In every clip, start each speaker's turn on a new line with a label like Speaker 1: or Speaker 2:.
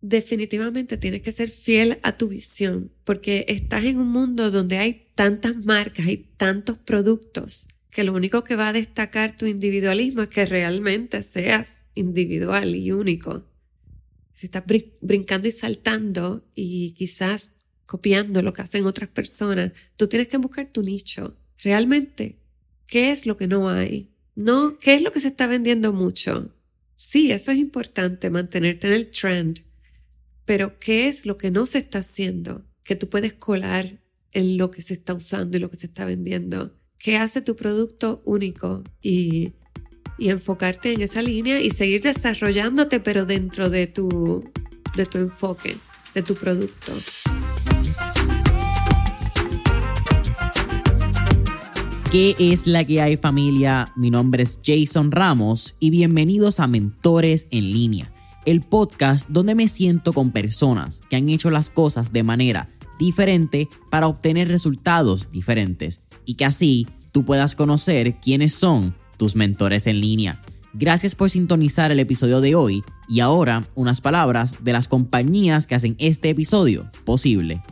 Speaker 1: definitivamente tienes que ser fiel a tu visión, porque estás en un mundo donde hay tantas marcas y tantos productos que lo único que va a destacar tu individualismo es que realmente seas individual y único. Si estás brincando y saltando y quizás copiando lo que hacen otras personas, tú tienes que buscar tu nicho. Realmente, ¿qué es lo que no hay? No, ¿qué es lo que se está vendiendo mucho? Sí, eso es importante, mantenerte en el trend, pero ¿qué es lo que no se está haciendo? Que tú puedes colar en lo que se está usando y lo que se está vendiendo. ¿Qué hace tu producto único? Y, enfocarte en esa línea y seguir desarrollándote, pero dentro de tu, de tu enfoque, de tu producto.
Speaker 2: ¿Qué es la que hay familia? Mi nombre es Jason Ramos y bienvenidos a Mentores en línea, el podcast donde me siento con personas que han hecho las cosas de manera diferente para obtener resultados diferentes y que así tú puedas conocer quiénes son tus mentores en línea. Gracias por sintonizar el episodio de hoy y ahora unas palabras de las compañías que hacen este episodio posible.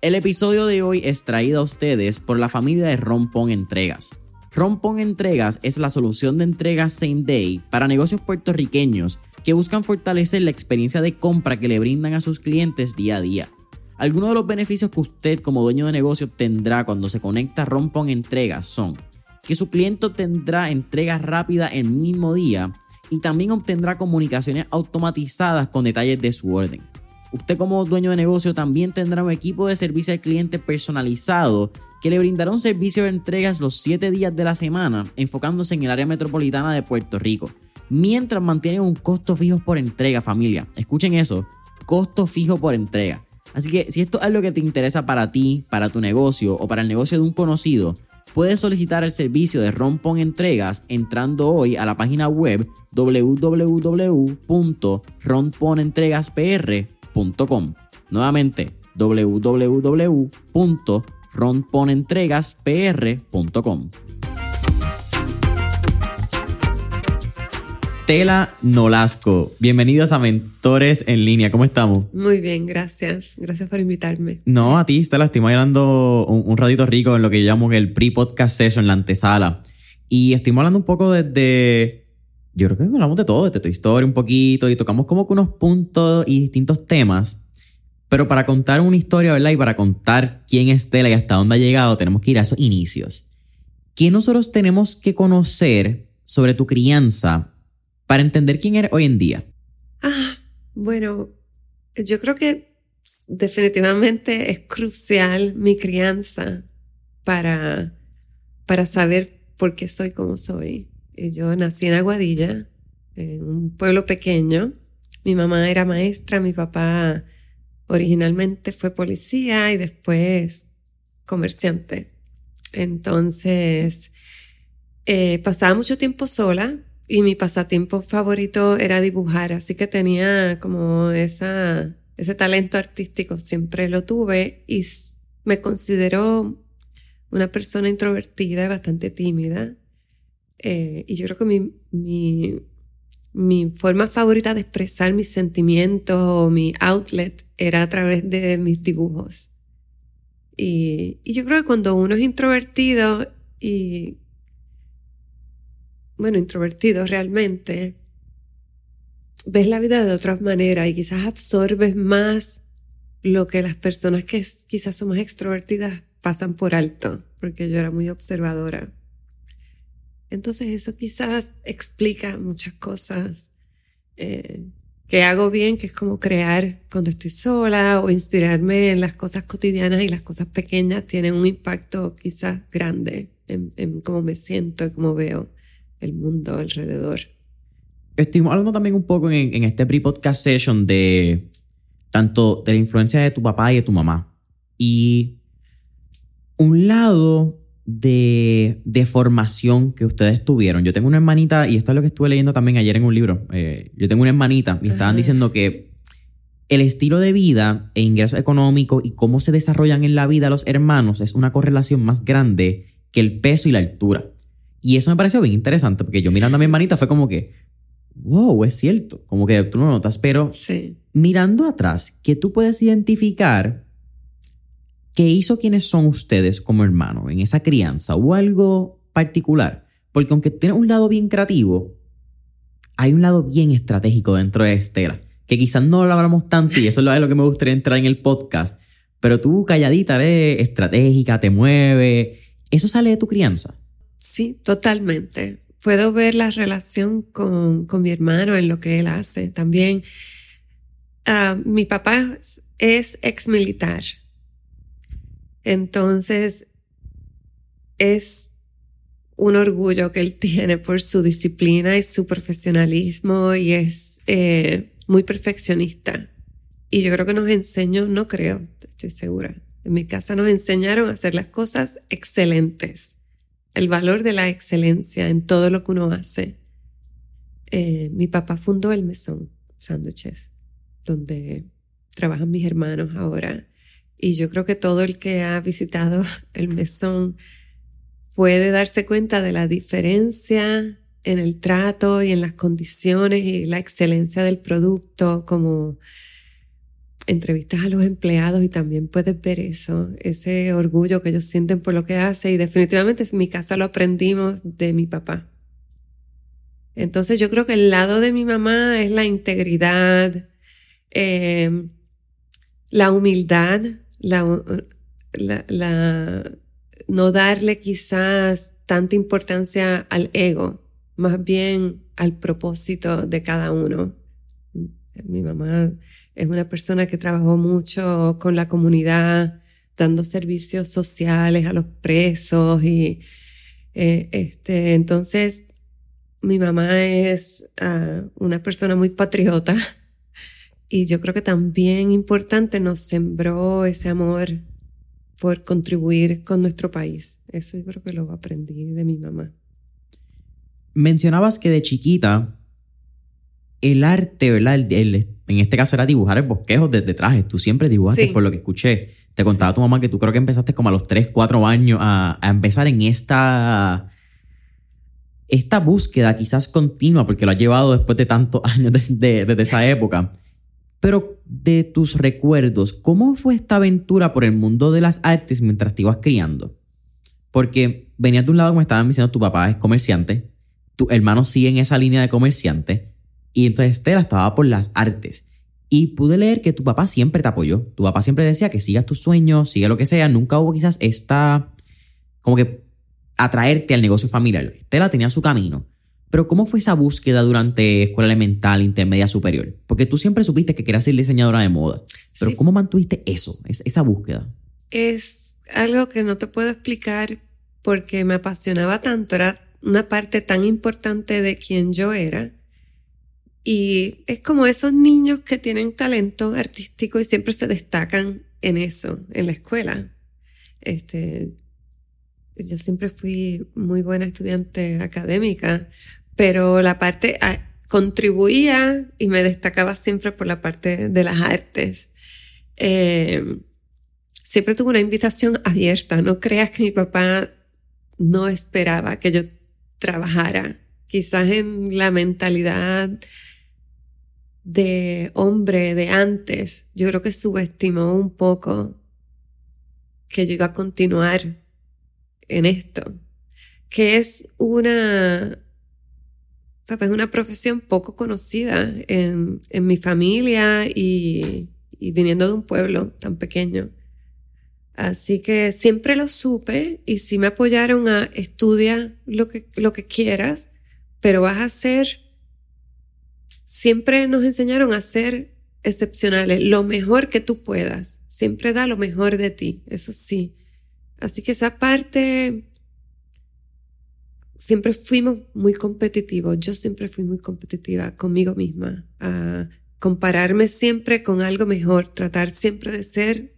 Speaker 2: El episodio de hoy es traído a ustedes por la familia de Rompon Entregas. Rompon Entregas es la solución de entregas same day para negocios puertorriqueños que buscan fortalecer la experiencia de compra que le brindan a sus clientes día a día. Algunos de los beneficios que usted como dueño de negocio obtendrá cuando se conecta Rompon Entregas son que su cliente tendrá entregas rápidas el mismo día y también obtendrá comunicaciones automatizadas con detalles de su orden. Usted como dueño de negocio también tendrá un equipo de servicio al cliente personalizado que le brindará un servicio de entregas los 7 días de la semana, enfocándose en el área metropolitana de Puerto Rico, mientras mantiene un costo fijo por entrega, familia. Escuchen eso, costo fijo por entrega. Así que si esto es algo que te interesa para ti, para tu negocio o para el negocio de un conocido, puedes solicitar el servicio de Rompon Entregas entrando hoy a la página web www.romponentregaspr.com Nuevamente, www.ronponentregaspr.com. Stella Nolasco, bienvenidos a Mentores en Línea. ¿Cómo estamos?
Speaker 1: Muy bien, gracias. Gracias por invitarme.
Speaker 2: No, a ti, Stella, estamos hablando un, ratito rico en lo que llamo el pre-podcast session, la antesala. Y estamos hablando un poco desde yo creo que hablamos de todo, de tu historia un poquito y tocamos como que unos puntos y distintos temas. Pero para contar una historia, ¿verdad? Y para contar quién es Tela y hasta dónde ha llegado, tenemos que ir a esos inicios. ¿Qué nosotros tenemos que conocer sobre tu crianza para entender quién eres hoy en día?
Speaker 1: Ah, bueno, yo creo que definitivamente es crucial mi crianza para, para saber por qué soy como soy. Eh, yo nací en Aguadilla, en un pueblo pequeño. Mi mamá era maestra, mi papá originalmente fue policía y después comerciante. Entonces, eh, pasaba mucho tiempo sola y mi pasatiempo favorito era dibujar, así que tenía como esa, ese talento artístico, siempre lo tuve y me considero una persona introvertida y bastante tímida. Eh, y yo creo que mi, mi, mi, forma favorita de expresar mis sentimientos o mi outlet era a través de mis dibujos. Y, y yo creo que cuando uno es introvertido y, bueno, introvertido realmente, ves la vida de otras maneras y quizás absorbes más lo que las personas que quizás son más extrovertidas pasan por alto, porque yo era muy observadora. Entonces eso quizás explica muchas cosas eh, que hago bien, que es como crear cuando estoy sola o inspirarme en las cosas cotidianas y las cosas pequeñas tienen un impacto quizás grande en, cómo me siento y cómo veo el mundo alrededor.
Speaker 2: Estuvimos hablando también un poco en, en este pre-podcast session de tanto de la influencia de tu papá y de tu mamá. Y un lado de, formación que ustedes tuvieron. Yo tengo una hermanita, y esto es lo que estuve leyendo también ayer en un libro. Eh, yo tengo una hermanita y estaban diciendo que el estilo de vida e ingresos económicos y cómo se desarrollan en la vida los hermanos es una correlación más grande que el peso y la altura. Y eso me pareció bien interesante porque yo mirando a mi hermanita fue como que, wow, es cierto, como que tú no notas, pero
Speaker 1: Sí.
Speaker 2: mirando atrás, que tú puedes identificar qué hizo quienes son ustedes como hermanos en esa crianza o algo particular. Porque aunque tienes un lado bien creativo, hay un lado bien estratégico dentro de Estela, que quizás no lo hablamos tanto y eso es lo que me gustaría entrar en el podcast, pero tú calladita eres estratégica, te mueve, eso sale de tu crianza.
Speaker 1: Sí, totalmente. Puedo ver la relación con, con mi hermano en lo que él hace. También, ah, mi papá es- ex militar. Entonces, es un orgullo que él tiene por su disciplina y su profesionalismo y es eh, muy perfeccionista. Y yo creo que nos enseñó, no creo, estoy segura. En mi casa nos enseñaron a hacer las cosas excelentes el valor de la excelencia en todo lo que uno hace. Eh, mi papá fundó el Mesón Sándwiches, donde trabajan mis hermanos ahora. Y yo creo que todo el que ha visitado el Mesón puede darse cuenta de la diferencia en el trato y en las condiciones y la excelencia del producto, como entrevistas a los empleados y también puedes ver eso, ese orgullo que ellos sienten por lo que hace y definitivamente en mi casa lo aprendimos de mi papá. Entonces yo creo que el lado de mi mamá es la integridad, eh, la humildad, la, no darle quizás tanta importancia al ego, más bien al propósito de cada uno. Mi mamá es una persona que trabajó mucho con la comunidad, dando servicios sociales a los presos y eh, este, entonces mi mamá es uh, una persona muy patriota y yo creo que también importante nos sembró ese amor por contribuir con nuestro país. Eso yo creo que lo aprendí de mi mamá.
Speaker 2: Mencionabas que de chiquita el arte, ¿verdad? El, el, en este caso era dibujar el bosquejo desde trajes. Tú siempre dibujaste, sí. por lo que escuché. Te contaba tu mamá que tú creo que empezaste como a los 3, 4 años a, a, empezar en esta, esta búsqueda quizás continua, porque lo has llevado después de tantos años desde de, de, de esa época. Pero de tus recuerdos, ¿cómo fue esta aventura por el mundo de las artes mientras te ibas criando? Porque venías de un lado, como estaban diciendo, tu papá es comerciante, tu hermano sigue en esa línea de comerciante, y entonces Estela estaba por las artes. Y pude leer que tu papá siempre te apoyó. Tu papá siempre decía que sigas tus sueños, sigue lo que sea. Nunca hubo quizás esta, como que atraerte al negocio familiar. Estela tenía su camino. Pero ¿cómo fue esa búsqueda durante escuela elemental, intermedia, superior? Porque tú siempre supiste que querías ser diseñadora de moda. Pero sí. ¿cómo mantuviste eso, esa búsqueda?
Speaker 1: Es algo que no te puedo explicar porque me apasionaba tanto. Era una parte tan importante de quien yo era. Y es como esos niños que tienen talento artístico y siempre se destacan en eso, en la escuela. Este, yo siempre fui muy buena estudiante académica, pero la parte a, contribuía y me destacaba siempre por la parte de las artes. Eh, siempre tuve una invitación abierta. No creas que mi papá no esperaba que yo trabajara. Quizás en la mentalidad de hombre de antes, yo creo que subestimó un poco que yo iba a continuar en esto, que es una, ¿sabes? Una profesión poco conocida en, en mi familia y, y viniendo de un pueblo tan pequeño. Así que siempre lo supe y sí me apoyaron a estudiar lo que, lo que quieras, pero vas a ser, siempre nos enseñaron a ser excepcionales, lo mejor que tú puedas, siempre da lo mejor de ti, eso sí. Así que esa parte, siempre fuimos muy competitivos, yo siempre fui muy competitiva conmigo misma, a compararme siempre con algo mejor, tratar siempre de ser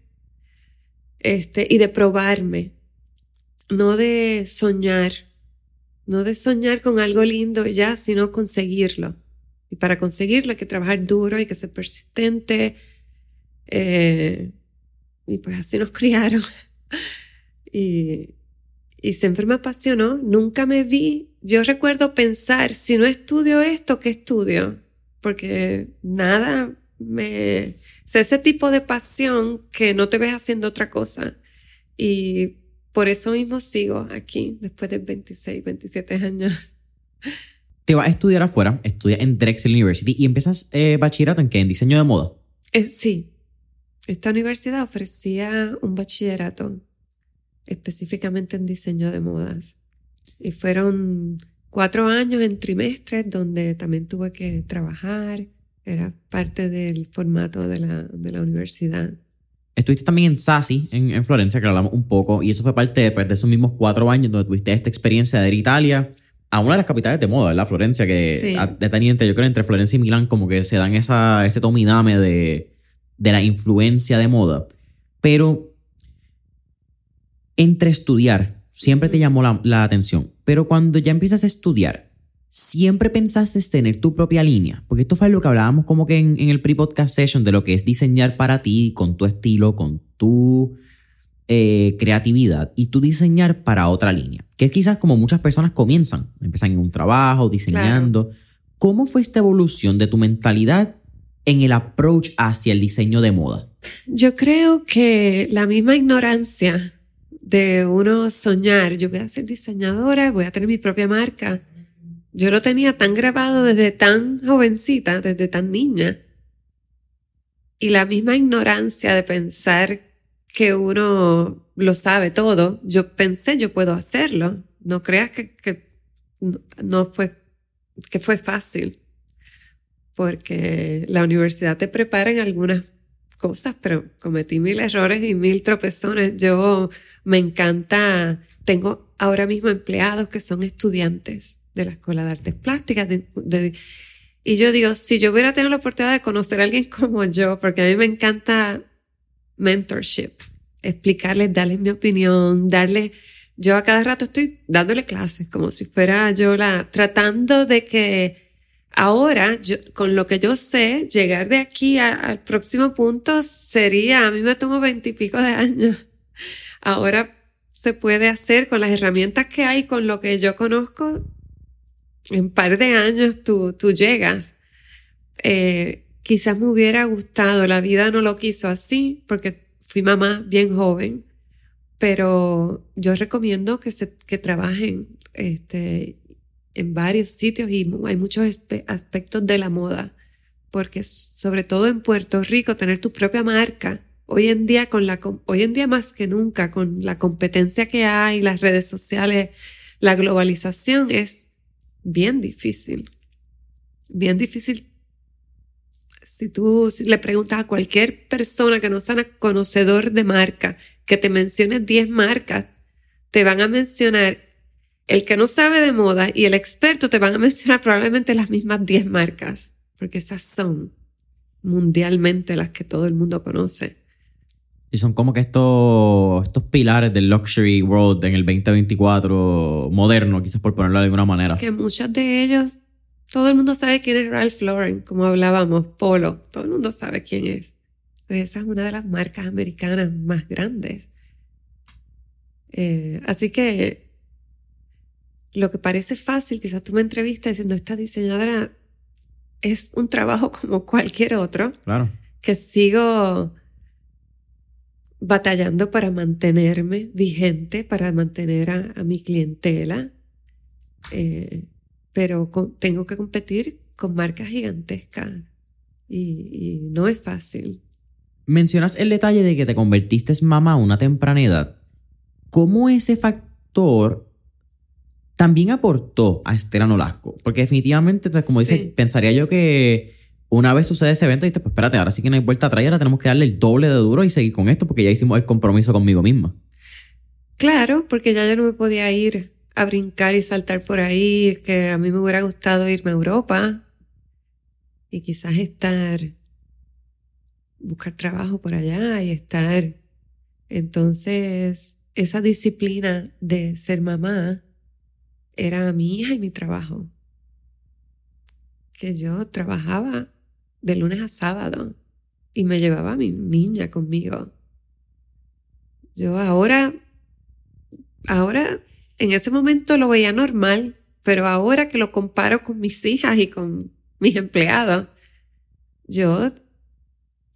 Speaker 1: este, y de probarme, no de soñar, no de soñar con algo lindo ya, sino conseguirlo. Y para conseguirlo hay que trabajar duro, hay que ser persistente. Eh, y pues así nos criaron. y, y siempre me apasionó. Nunca me vi, yo recuerdo pensar, si no estudio esto, ¿qué estudio? Porque nada me... O ese tipo de pasión que no te ves haciendo otra cosa. Y por eso mismo sigo aquí, después de 26, 27 años.
Speaker 2: Te vas a estudiar afuera, estudias en Drexel University y empiezas eh, bachillerato en qué? En diseño de moda.
Speaker 1: Eh, sí. Esta universidad ofrecía un bachillerato específicamente en diseño de modas. Y fueron cuatro años en trimestres donde también tuve que trabajar. Era parte del formato de la, de la universidad.
Speaker 2: Estuviste también en SASI, en, en, Florencia, que hablamos un poco, y eso fue parte pues, de esos mismos cuatro años donde tuviste esta experiencia de ir a Italia, a una de las capitales de moda, ¿verdad? Florencia, que de teniente, yo creo entre Florencia y Milán como que se dan esa, ese tominame de, de la influencia de moda. Pero entre estudiar, siempre te llamó la, la atención, pero cuando ya empiezas a estudiar, siempre pensaste tener tu propia línea? Porque esto fue lo que hablábamos como que en, el pre-podcast session de lo que es diseñar para ti, con tu estilo, con tu eh, creatividad y tu diseñar para otra línea. Que es quizás como muchas personas comienzan, empiezan en un trabajo, diseñando. ¿Cómo fue esta evolución de tu mentalidad en el approach hacia el diseño de moda?
Speaker 1: Yo creo que la misma ignorancia de uno soñar, yo voy a ser diseñadora, voy a tener mi propia marca, yo lo tenía tan grabado desde tan jovencita, desde tan niña. Y la misma ignorancia de pensar que uno lo sabe todo, yo pensé yo puedo hacerlo. No creas que, que no fue, que fue fácil. Porque la universidad te prepara en algunas cosas, pero cometí mil errores y mil tropezones. Yo me encanta, tengo ahora mismo empleados que son estudiantes de la Escuela de Artes Plásticas. y yo digo, si yo hubiera tenido la oportunidad de conocer a alguien como yo, porque a mí me encanta mentorship, explicarles, darles mi opinión, darle, yo a cada rato estoy dándole clases, como si fuera yo la, tratando de que ahora, yo, con lo que yo sé, llegar de aquí al próximo punto sería, a mí me tomo veintipico de años. Ahora se puede hacer con las herramientas que hay, con lo que yo conozco, en un par de años tú, tú llegas. Eh, quizás me hubiera gustado, la vida no lo quiso así, porque fui mamá bien joven, pero yo recomiendo que, se, que trabajen este, en varios sitios y hay muchos aspectos de la moda, porque sobre todo en Puerto Rico, tener tu propia marca, hoy en día, con la, hoy en día más que nunca, con la competencia que hay, las redes sociales, la globalización es bien difícil. Bien difícil. Si tú le preguntas a cualquier persona que no sea conocedor de marca, que te mencione 10 marcas, te van a mencionar el que no sabe de moda y el experto te van a mencionar probablemente las mismas 10 marcas, porque esas son mundialmente las que todo el mundo conoce.
Speaker 2: Y son como que estos, estos pilares del luxury world en el 2024 moderno, quizás por ponerlo de alguna manera.
Speaker 1: Que muchos de ellos, todo el mundo sabe quién es Ralph Lauren, como hablábamos, Polo, todo el mundo sabe quién es. Pues esa es una de las marcas americanas más grandes. Eh, así que lo que parece fácil, quizás tú me entrevistas diciendo, esta diseñadora es un trabajo como cualquier otro.
Speaker 2: Claro.
Speaker 1: Que sigo batallando para mantenerme vigente, para mantener a, mi clientela, eh, pero tengo que competir con marcas gigantescas y, no es fácil.
Speaker 2: Mencionas el detalle de que te convertiste en mamá a una temprana edad. ¿Cómo ese factor también aportó a Estela Nolasco? Porque definitivamente, como dice, pensaría yo que una vez sucede ese evento, y dices, pues espérate, ahora sí que no hay vuelta atrás, ahora tenemos que darle el doble de duro y seguir con esto porque ya hicimos el compromiso conmigo misma.
Speaker 1: Claro, porque ya yo no me podía ir a brincar y saltar por ahí, que a mí me hubiera gustado irme a Europa y quizás estar, buscar trabajo por allá y estar. Entonces, esa disciplina de ser mamá era mi hija y mi trabajo. Que yo trabajaba de lunes a sábado y me llevaba a mi niña conmigo. Yo ahora, ahora en ese momento lo veía normal, pero ahora que lo comparo con mis hijas y con mis empleados, yo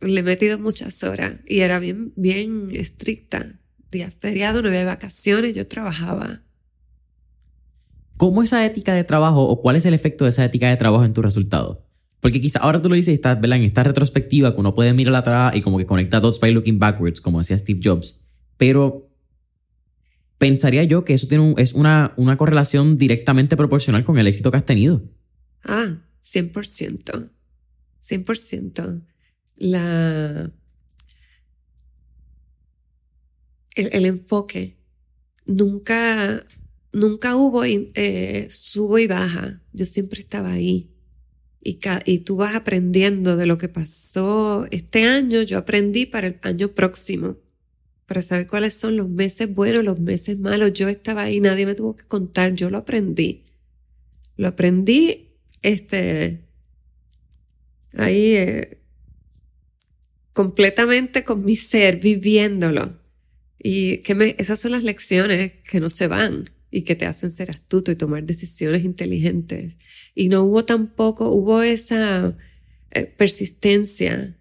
Speaker 1: le he metido muchas horas y era bien, bien estricta. Día feriado, no había vacaciones, yo trabajaba.
Speaker 2: ¿Cómo esa ética de trabajo o cuál es el efecto de esa ética de trabajo en tu resultado? Porque quizá ahora tú lo dices y estás, En esta retrospectiva que uno puede mirar atrás y como que conecta dots by looking backwards, como decía Steve Jobs. Pero pensaría yo que eso tiene es una, una correlación directamente proporcional con el éxito que has tenido.
Speaker 1: Ah, 100%. 100%. La, el, enfoque. Nunca, nunca hubo eh, subo y baja. Yo siempre estaba ahí. Y, y tú vas aprendiendo de lo que pasó este año. Yo aprendí para el año próximo para saber cuáles son los meses buenos, los meses malos. Yo estaba ahí, nadie me tuvo que contar, yo lo aprendí. Lo aprendí, este, ahí, eh, completamente con mi ser, viviéndolo. Y que esas son las lecciones que no se van y que te hacen ser astuto y tomar decisiones inteligentes. Y no hubo tampoco, hubo esa eh, persistencia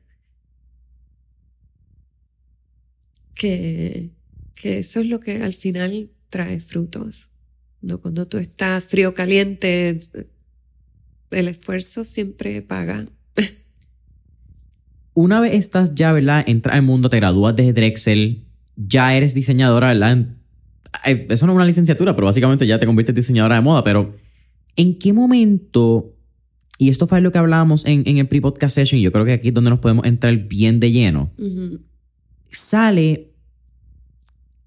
Speaker 1: que, que eso es lo que al final trae frutos. ¿no? Cuando tú estás frío caliente, el esfuerzo siempre paga.
Speaker 2: Una vez estás ya, ¿verdad? Entras al mundo, te gradúas de Drexel, ya eres diseñadora, ¿verdad? Eso no es una licenciatura, pero básicamente ya te conviertes en diseñadora de moda, pero ¿en qué momento, y esto fue lo que hablábamos en, en el pre-podcast session, y yo creo que aquí es donde nos podemos entrar bien de lleno, sale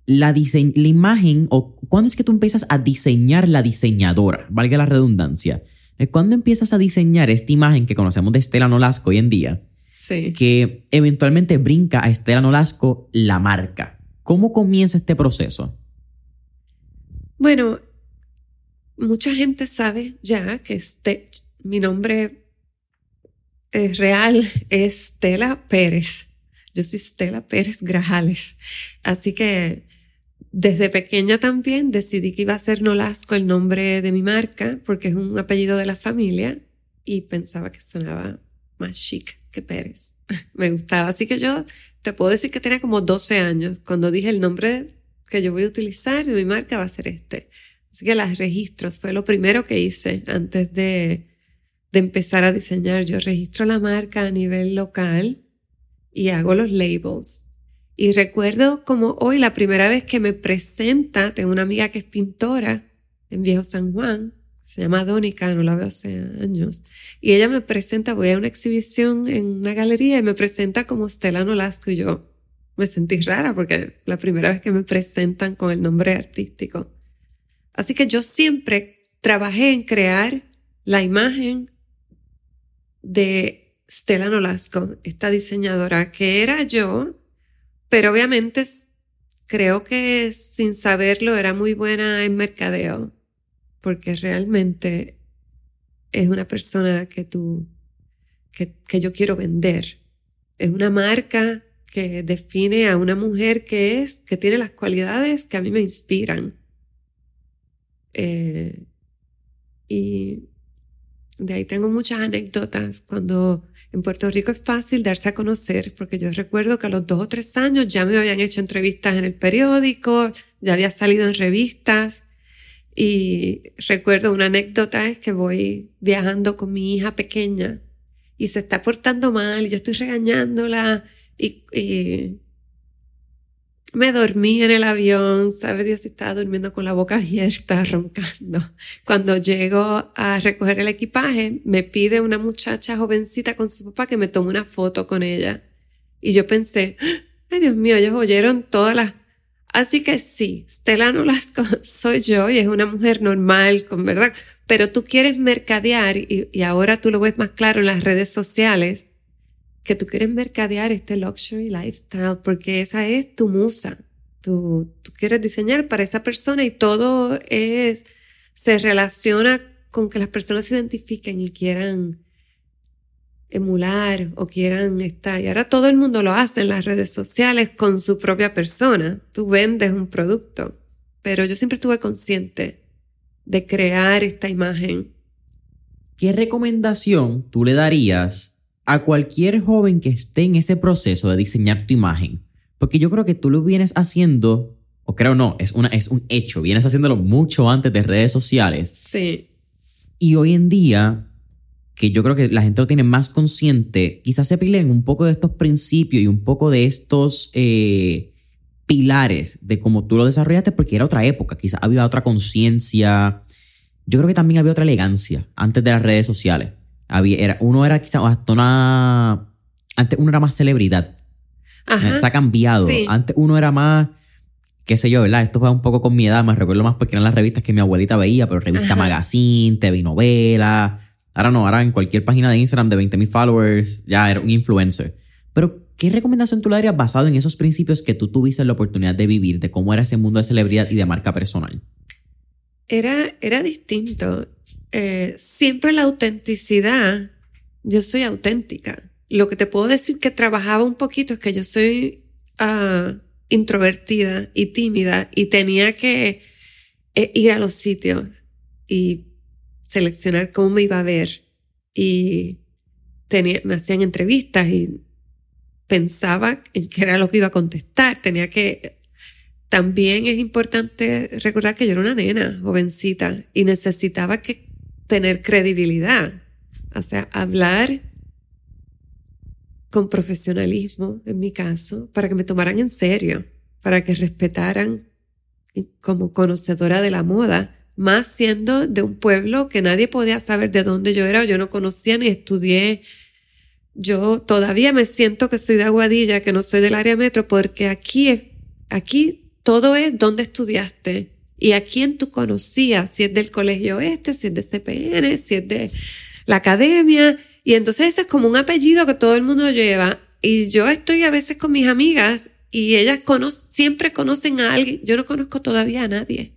Speaker 2: la, la imagen o cuándo es que tú empiezas a diseñar la diseñadora, valga la redundancia. ¿Cuándo empiezas a diseñar esta imagen que conocemos de Estela Nolasco hoy en día?
Speaker 1: Sí.
Speaker 2: Que eventualmente brinca a Estela Nolasco la marca. ¿Cómo comienza este proceso?
Speaker 1: Bueno, mucha gente sabe ya que este, mi nombre es real es Estela Pérez. Yo soy Estela Pérez Grajales. Así que desde pequeña también decidí que iba a ser Nolasco el nombre de mi marca porque es un apellido de la familia y pensaba que sonaba más chic que Pérez. Me gustaba. Así que yo te puedo decir que tenía como 12 años cuando dije el nombre que yo voy a utilizar de mi marca va a ser este. Así que los registros fue lo primero que hice antes de, de empezar a diseñar. Yo registro la marca a nivel local y hago los labels. Y recuerdo como hoy la primera vez que me presenta, tengo una amiga que es pintora en Viejo San Juan, se llama Dónica, no la veo hace años, y ella me presenta, voy a una exhibición en una galería y me presenta como Stella Nolasco y yo me sentí rara porque la primera vez que me presentan con el nombre artístico. Así que yo siempre trabajé en crear la imagen de Stella Nolasco, esta diseñadora, que era yo, pero obviamente creo que sin saberlo era muy buena en mercadeo, porque realmente es una persona que tú, que, que yo quiero vender. Es una marca que define a una mujer que es, que tiene las cualidades que a mí me inspiran. Eh, y de ahí tengo muchas anécdotas. Cuando en Puerto Rico es fácil darse a conocer, porque yo recuerdo que a los dos o tres años ya me habían hecho entrevistas en el periódico, ya había salido en revistas. Y recuerdo una anécdota es que voy viajando con mi hija pequeña y se está portando mal y yo estoy regañándola y, y me dormí en el avión, sabe Dios si estaba durmiendo con la boca abierta, roncando. Cuando llego a recoger el equipaje, me pide una muchacha jovencita con su papá que me tome una foto con ella. Y yo pensé, ay Dios mío, ellos oyeron todas las... Así que sí, Stella Nolasco soy yo y es una mujer normal, con verdad. Pero tú quieres mercadear y, y ahora tú lo ves más claro en las redes sociales que tú quieres mercadear este luxury lifestyle porque esa es tu musa. Tú, quieres diseñar para esa persona y todo es, se relaciona con que las personas se identifiquen y quieran emular o quieran estar. Y ahora todo el mundo lo hace en las redes sociales con su propia persona. Tú vendes un producto, pero yo siempre estuve consciente de crear esta imagen.
Speaker 2: ¿Qué recomendación tú le darías a cualquier joven que esté en ese proceso de diseñar tu imagen? Porque yo creo que tú lo vienes haciendo, o creo no, es, una, es un hecho, vienes haciéndolo mucho antes de redes sociales.
Speaker 1: Sí.
Speaker 2: Y hoy en día, que yo creo que la gente lo tiene más consciente, quizás se pilen un poco de estos principios y un poco de estos eh, pilares de cómo tú lo desarrollaste, porque era otra época, quizás había otra conciencia. Yo creo que también había otra elegancia antes de las redes sociales. Había, era, uno era quizás hasta una. Antes uno era más celebridad.
Speaker 1: Ajá.
Speaker 2: Se ha cambiado.
Speaker 1: Sí.
Speaker 2: Antes uno era más, qué sé yo, ¿verdad? Esto fue un poco con mi edad, me recuerdo más porque eran las revistas que mi abuelita veía, pero revista
Speaker 1: Ajá.
Speaker 2: magazine, TV novela. Ahora no, ahora en cualquier página de Instagram de 20.000 followers, ya era un influencer. Pero, ¿qué recomendación tú le darías basado en esos principios que tú tuviste la oportunidad de vivir, de cómo era ese mundo de celebridad y de marca personal?
Speaker 1: Era, era distinto. Eh, siempre la autenticidad, yo soy auténtica. Lo que te puedo decir que trabajaba un poquito es que yo soy ah, introvertida y tímida y tenía que eh, ir a los sitios y seleccionar cómo me iba a ver. Y tenía, me hacían entrevistas y pensaba en qué era lo que iba a contestar. Tenía que también es importante recordar que yo era una nena, jovencita, y necesitaba que tener credibilidad. O sea, hablar con profesionalismo, en mi caso, para que me tomaran en serio, para que respetaran como conocedora de la moda, más siendo de un pueblo que nadie podía saber de dónde yo era, yo no conocía ni estudié. Yo todavía me siento que soy de Aguadilla, que no soy del área metro, porque aquí, aquí todo es dónde estudiaste y a quién tú conocías, si es del colegio este, si es de CPN, si es de la academia. Y entonces ese es como un apellido que todo el mundo lleva. Y yo estoy a veces con mis amigas y ellas cono- siempre conocen a alguien. Yo no conozco todavía a nadie.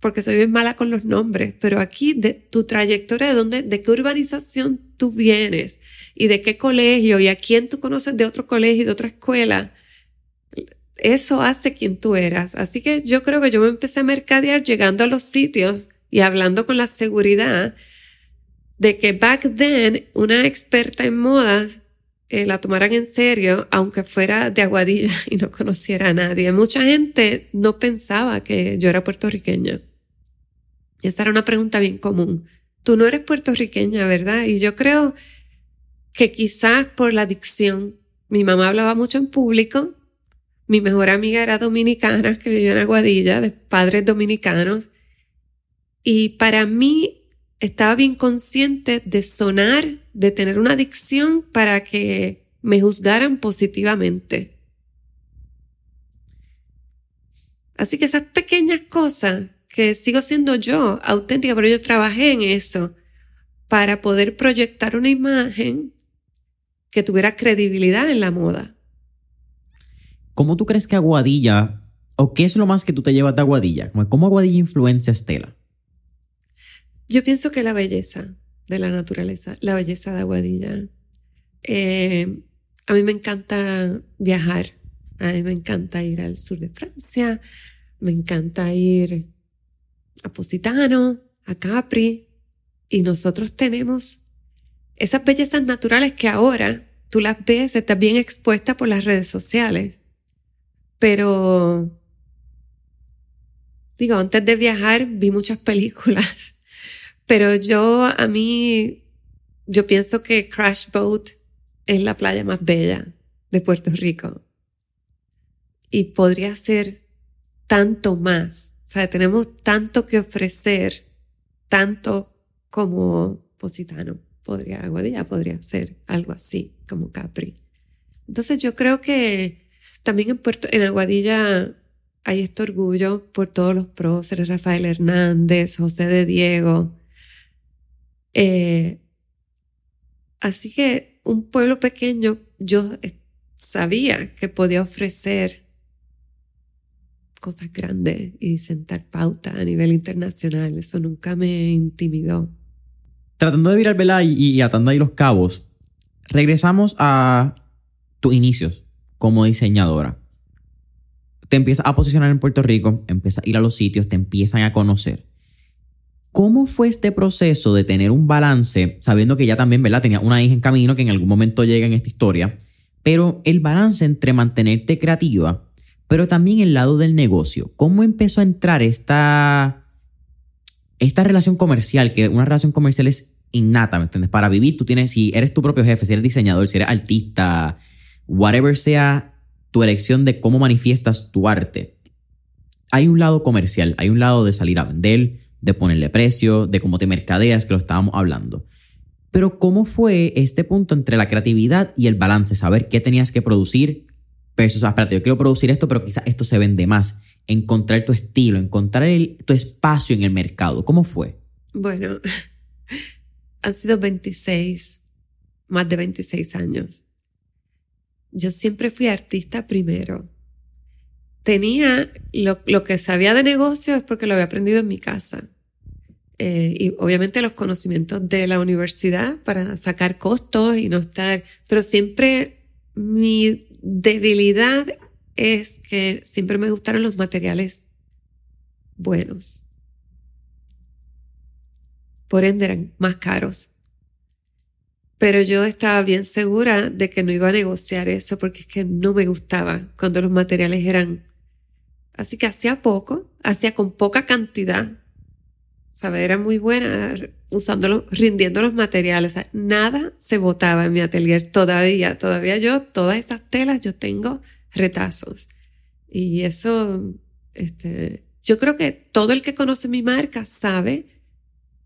Speaker 1: Porque soy bien mala con los nombres, pero aquí de tu trayectoria, de dónde, de qué urbanización tú vienes y de qué colegio y a quién tú conoces de otro colegio y de otra escuela, eso hace quien tú eras. Así que yo creo que yo me empecé a mercadear llegando a los sitios y hablando con la seguridad de que back then una experta en modas eh, la tomaran en serio, aunque fuera de Aguadilla y no conociera a nadie. Mucha gente no pensaba que yo era puertorriqueña. Esa era una pregunta bien común. Tú no eres puertorriqueña, ¿verdad? Y yo creo que quizás por la dicción, mi mamá hablaba mucho en público, mi mejor amiga era dominicana, que vivió en Aguadilla, de padres dominicanos, y para mí estaba bien consciente de sonar, de tener una dicción para que me juzgaran positivamente. Así que esas pequeñas cosas que sigo siendo yo, auténtica, pero yo trabajé en eso para poder proyectar una imagen que tuviera credibilidad en la moda.
Speaker 2: ¿Cómo tú crees que Aguadilla, o qué es lo más que tú te llevas de Aguadilla? ¿Cómo Aguadilla influencia a Estela?
Speaker 1: Yo pienso que la belleza de la naturaleza, la belleza de Aguadilla. Eh, a mí me encanta viajar, a mí me encanta ir al sur de Francia, me encanta ir a Positano, a Capri, y nosotros tenemos esas bellezas naturales que ahora tú las ves, estás bien expuesta por las redes sociales, pero digo, antes de viajar vi muchas películas, pero yo a mí, yo pienso que Crash Boat es la playa más bella de Puerto Rico y podría ser tanto más. O sea, tenemos tanto que ofrecer, tanto como Positano. Podría, Aguadilla podría ser algo así, como Capri. Entonces yo creo que también en Puerto, en Aguadilla hay este orgullo por todos los próceres, Rafael Hernández, José de Diego. Eh, así que un pueblo pequeño, yo sabía que podía ofrecer cosas grandes y sentar pauta a nivel internacional. Eso nunca me intimidó.
Speaker 2: Tratando de virar, ¿verdad? Y, y atando ahí los cabos, regresamos a tus inicios como diseñadora. te empiezas a posicionar en Puerto Rico, empiezas a ir a los sitios, te empiezan a conocer. ¿Cómo fue este proceso de tener un balance, sabiendo que ya también, ¿verdad? Tenía una hija en camino que en algún momento llega en esta historia, pero el balance entre mantenerte creativa, pero también el lado del negocio. ¿Cómo empezó a entrar esta, esta relación comercial? Que una relación comercial es innata, ¿me entiendes? Para vivir, tú tienes, si eres tu propio jefe, si eres diseñador, si eres artista, whatever sea tu elección de cómo manifiestas tu arte, hay un lado comercial, hay un lado de salir a vender, de ponerle precio, de cómo te mercadeas, que lo estábamos hablando. Pero ¿cómo fue este punto entre la creatividad y el balance? Saber qué tenías que producir versus, ah, espérate, yo quiero producir esto, pero quizás esto se vende más. Encontrar tu estilo, encontrar tu espacio en el mercado. ¿Cómo fue?
Speaker 1: Bueno, han sido 26, más de 26 años. Yo siempre fui artista primero. Tenía lo, que sabía de negocio es porque lo había aprendido en mi casa. Eh, y obviamente los conocimientos de la universidad para sacar costos y no estar, pero siempre mi debilidad es que siempre me gustaron los materiales buenos. Por ende eran más caros. Pero yo estaba bien segura de que no iba a negociar eso porque es que no me gustaba cuando los materiales eran. Así que hacía poco, hacía con poca cantidad ¿sabes? Era muy buena usándolo, rindiendo los materiales. nada se botaba en mi atelier todavía. Todavía yo, todas esas telas, yo tengo retazos. Y eso, este, yo creo que todo el que conoce mi marca sabe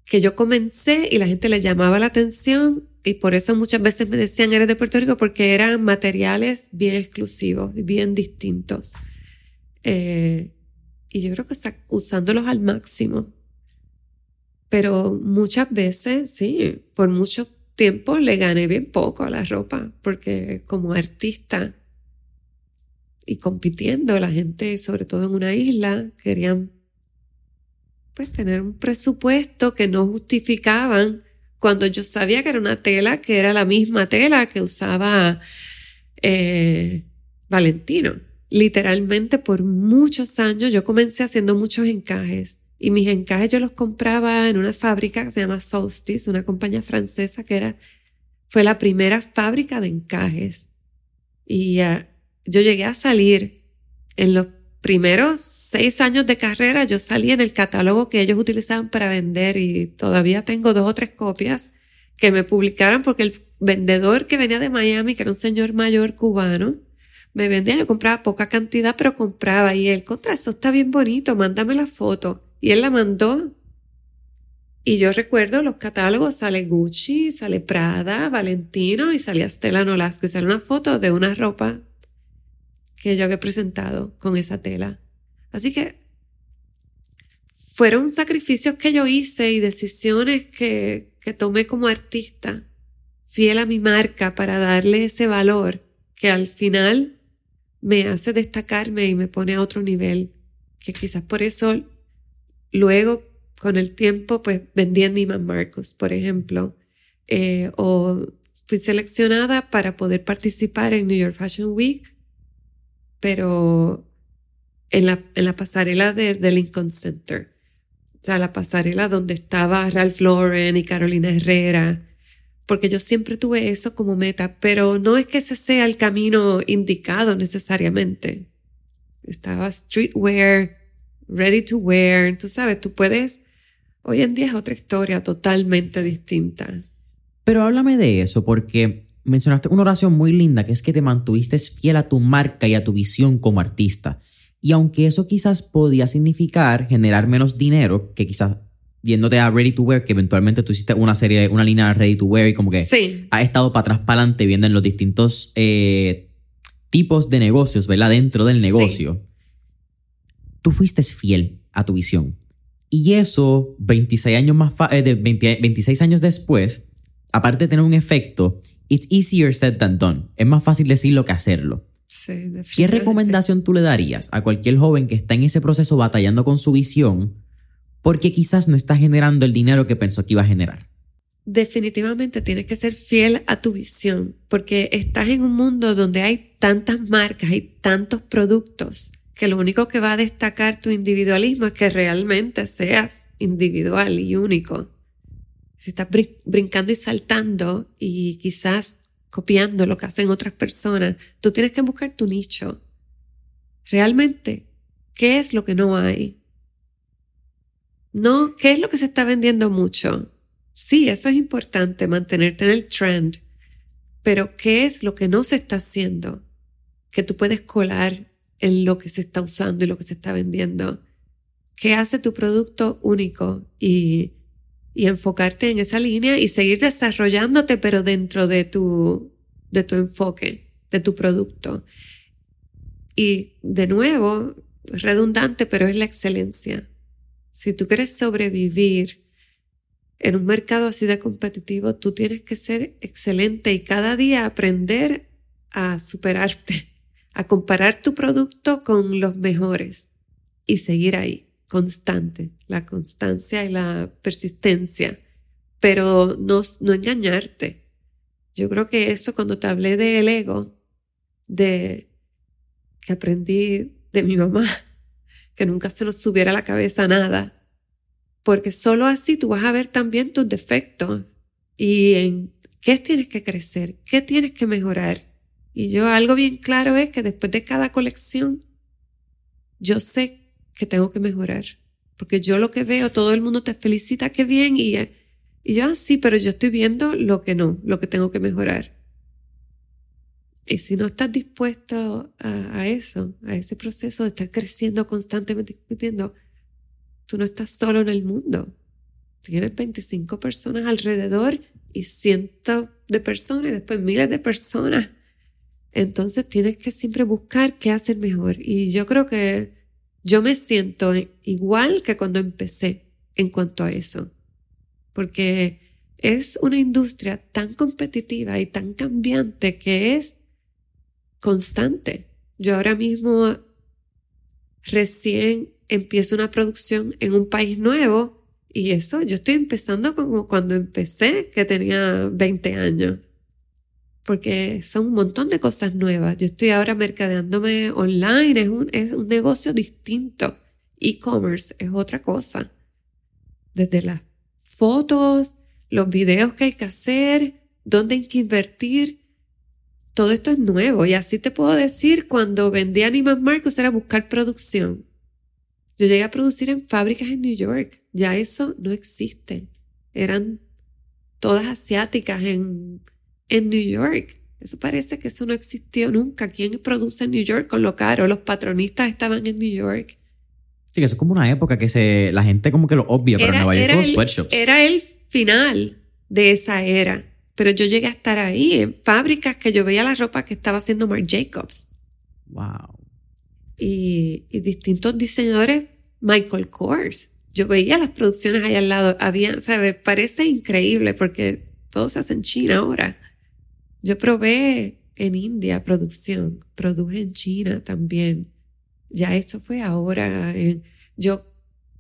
Speaker 1: que yo comencé y la gente le llamaba la atención y por eso muchas veces me decían eres de Puerto Rico porque eran materiales bien exclusivos, bien distintos. Eh, y yo creo que está usándolos al máximo. Pero muchas veces, sí, por mucho tiempo le gané bien poco a la ropa, porque como artista y compitiendo, la gente, sobre todo en una isla, querían pues tener un presupuesto que no justificaban cuando yo sabía que era una tela que era la misma tela que usaba eh, Valentino. Literalmente por muchos años yo comencé haciendo muchos encajes y mis encajes yo los compraba en una fábrica que se llama Solstice, una compañía francesa que era, fue la primera fábrica de encajes. Y uh, yo llegué a salir en los primeros seis años de carrera, yo salí en el catálogo que ellos utilizaban para vender y todavía tengo dos o tres copias que me publicaron porque el vendedor que venía de Miami, que era un señor mayor cubano, me vendía, yo compraba poca cantidad, pero compraba y él, contra eso está bien bonito, mándame la foto. Y él la mandó. Y yo recuerdo los catálogos, sale Gucci, sale Prada, Valentino y salía Stella Nolasco y sale una foto de una ropa que yo había presentado con esa tela. Así que fueron sacrificios que yo hice y decisiones que, que tomé como artista, fiel a mi marca para darle ese valor que al final me hace destacarme y me pone a otro nivel, que quizás por eso Luego, con el tiempo, pues vendí en Neiman Marcus, por ejemplo, eh, o fui seleccionada para poder participar en New York Fashion Week, pero en la, en la pasarela de, Lincoln Center. O sea, la pasarela donde estaba Ralph Lauren y Carolina Herrera, porque yo siempre tuve eso como meta, pero no es que ese sea el camino indicado necesariamente. Estaba streetwear, ready to wear. Tú sabes, tú puedes, hoy en día es otra historia totalmente distinta.
Speaker 2: Pero háblame de eso, porque mencionaste una oración muy linda, que es que te mantuviste fiel a tu marca y a tu visión como artista. Y aunque eso quizás podía significar generar menos dinero, que quizás yéndote a Ready to Wear, que eventualmente tú hiciste una serie, una línea Ready to Wear y como que
Speaker 1: sí.
Speaker 2: ha estado para atrás, para adelante, viendo en los distintos eh, tipos de negocios, ¿verdad? Dentro del negocio tú fuiste fiel a tu visión. Y eso, 26 años, más eh, de 26 años después, aparte de tener un efecto, it's easier said than done. Es más fácil decirlo que hacerlo.
Speaker 1: Sí,
Speaker 2: ¿Qué recomendación tú le darías a cualquier joven que está en ese proceso batallando con su visión porque quizás no está generando el dinero que pensó que iba a generar?
Speaker 1: Definitivamente tienes que ser fiel a tu visión porque estás en un mundo donde hay tantas marcas, hay tantos productos que lo único que va a destacar tu individualismo es que realmente seas individual y único. Si estás brincando y saltando y quizás copiando lo que hacen otras personas, tú tienes que buscar tu nicho. Realmente, ¿qué es lo que no hay? No, ¿qué es lo que se está vendiendo mucho? Sí, eso es importante, mantenerte en el trend, pero ¿qué es lo que no se está haciendo? Que tú puedes colar en lo que se está usando y lo que se está vendiendo. ¿Qué hace tu producto único? Y, y enfocarte en esa línea y seguir desarrollándote, pero dentro de tu, de tu enfoque, de tu producto. Y de nuevo, redundante, pero es la excelencia. Si tú quieres sobrevivir en un mercado así de competitivo, tú tienes que ser excelente y cada día aprender a superarte, a comparar tu producto con los mejores y seguir ahí, constante, la constancia y la persistencia, pero no, no engañarte. Yo creo que eso cuando te hablé del ego, de que aprendí de mi mamá, que nunca se nos subiera a la cabeza nada, porque solo así tú vas a ver también tus defectos y en qué tienes que crecer, qué tienes que mejorar. Y yo algo bien claro es que después de cada colección, yo sé que tengo que mejorar, porque yo lo que veo, todo el mundo te felicita, qué bien, y, y yo ah, pero yo estoy viendo lo que no, lo que tengo que mejorar. Y si no estás dispuesto a, eso, a ese proceso de estar creciendo constantemente, compitiendo, Tú no estás solo en el mundo. Tienes 25 personas alrededor y cientos de personas después miles de personas. Entonces tienes que siempre buscar qué hacer mejor. Y yo creo que yo me siento igual que cuando empecé en cuanto a eso. Porque es una industria tan competitiva y tan cambiante que es constante. Yo ahora mismo recién empiezo una producción en un país nuevo y eso, yo estoy empezando como cuando empecé, que tenía 20 años. Porque son un montón de cosas nuevas. Yo estoy ahora mercadeándome online, es un, es un negocio distinto. E-commerce es otra cosa. Desde las fotos, los videos que hay que hacer, dónde hay que invertir. Todo esto es nuevo. Y así te puedo decir, cuando vendí Animal Marcos era buscar producción. Yo llegué a producir en fábricas en New York. Ya eso no existe. Eran todas asiáticas en, en New York. Eso parece que eso no existió nunca. ¿Quién produce en New York con lo caro? Los patronistas estaban en New York.
Speaker 2: Sí, que eso es como una época que se, la gente como que lo obvia, pero en Nueva York los sweatshops.
Speaker 1: Era el final de esa era. Pero yo llegué a estar ahí en fábricas que yo veía la ropa que estaba haciendo Marc Jacobs.
Speaker 2: Wow
Speaker 1: y, distintos diseñadores, Michael Kors. Yo veía las producciones ahí al lado, había, ¿sabes? Parece increíble porque todo se hace en China ahora. Yo probé en India producción, produje en China también. Ya eso fue ahora. yo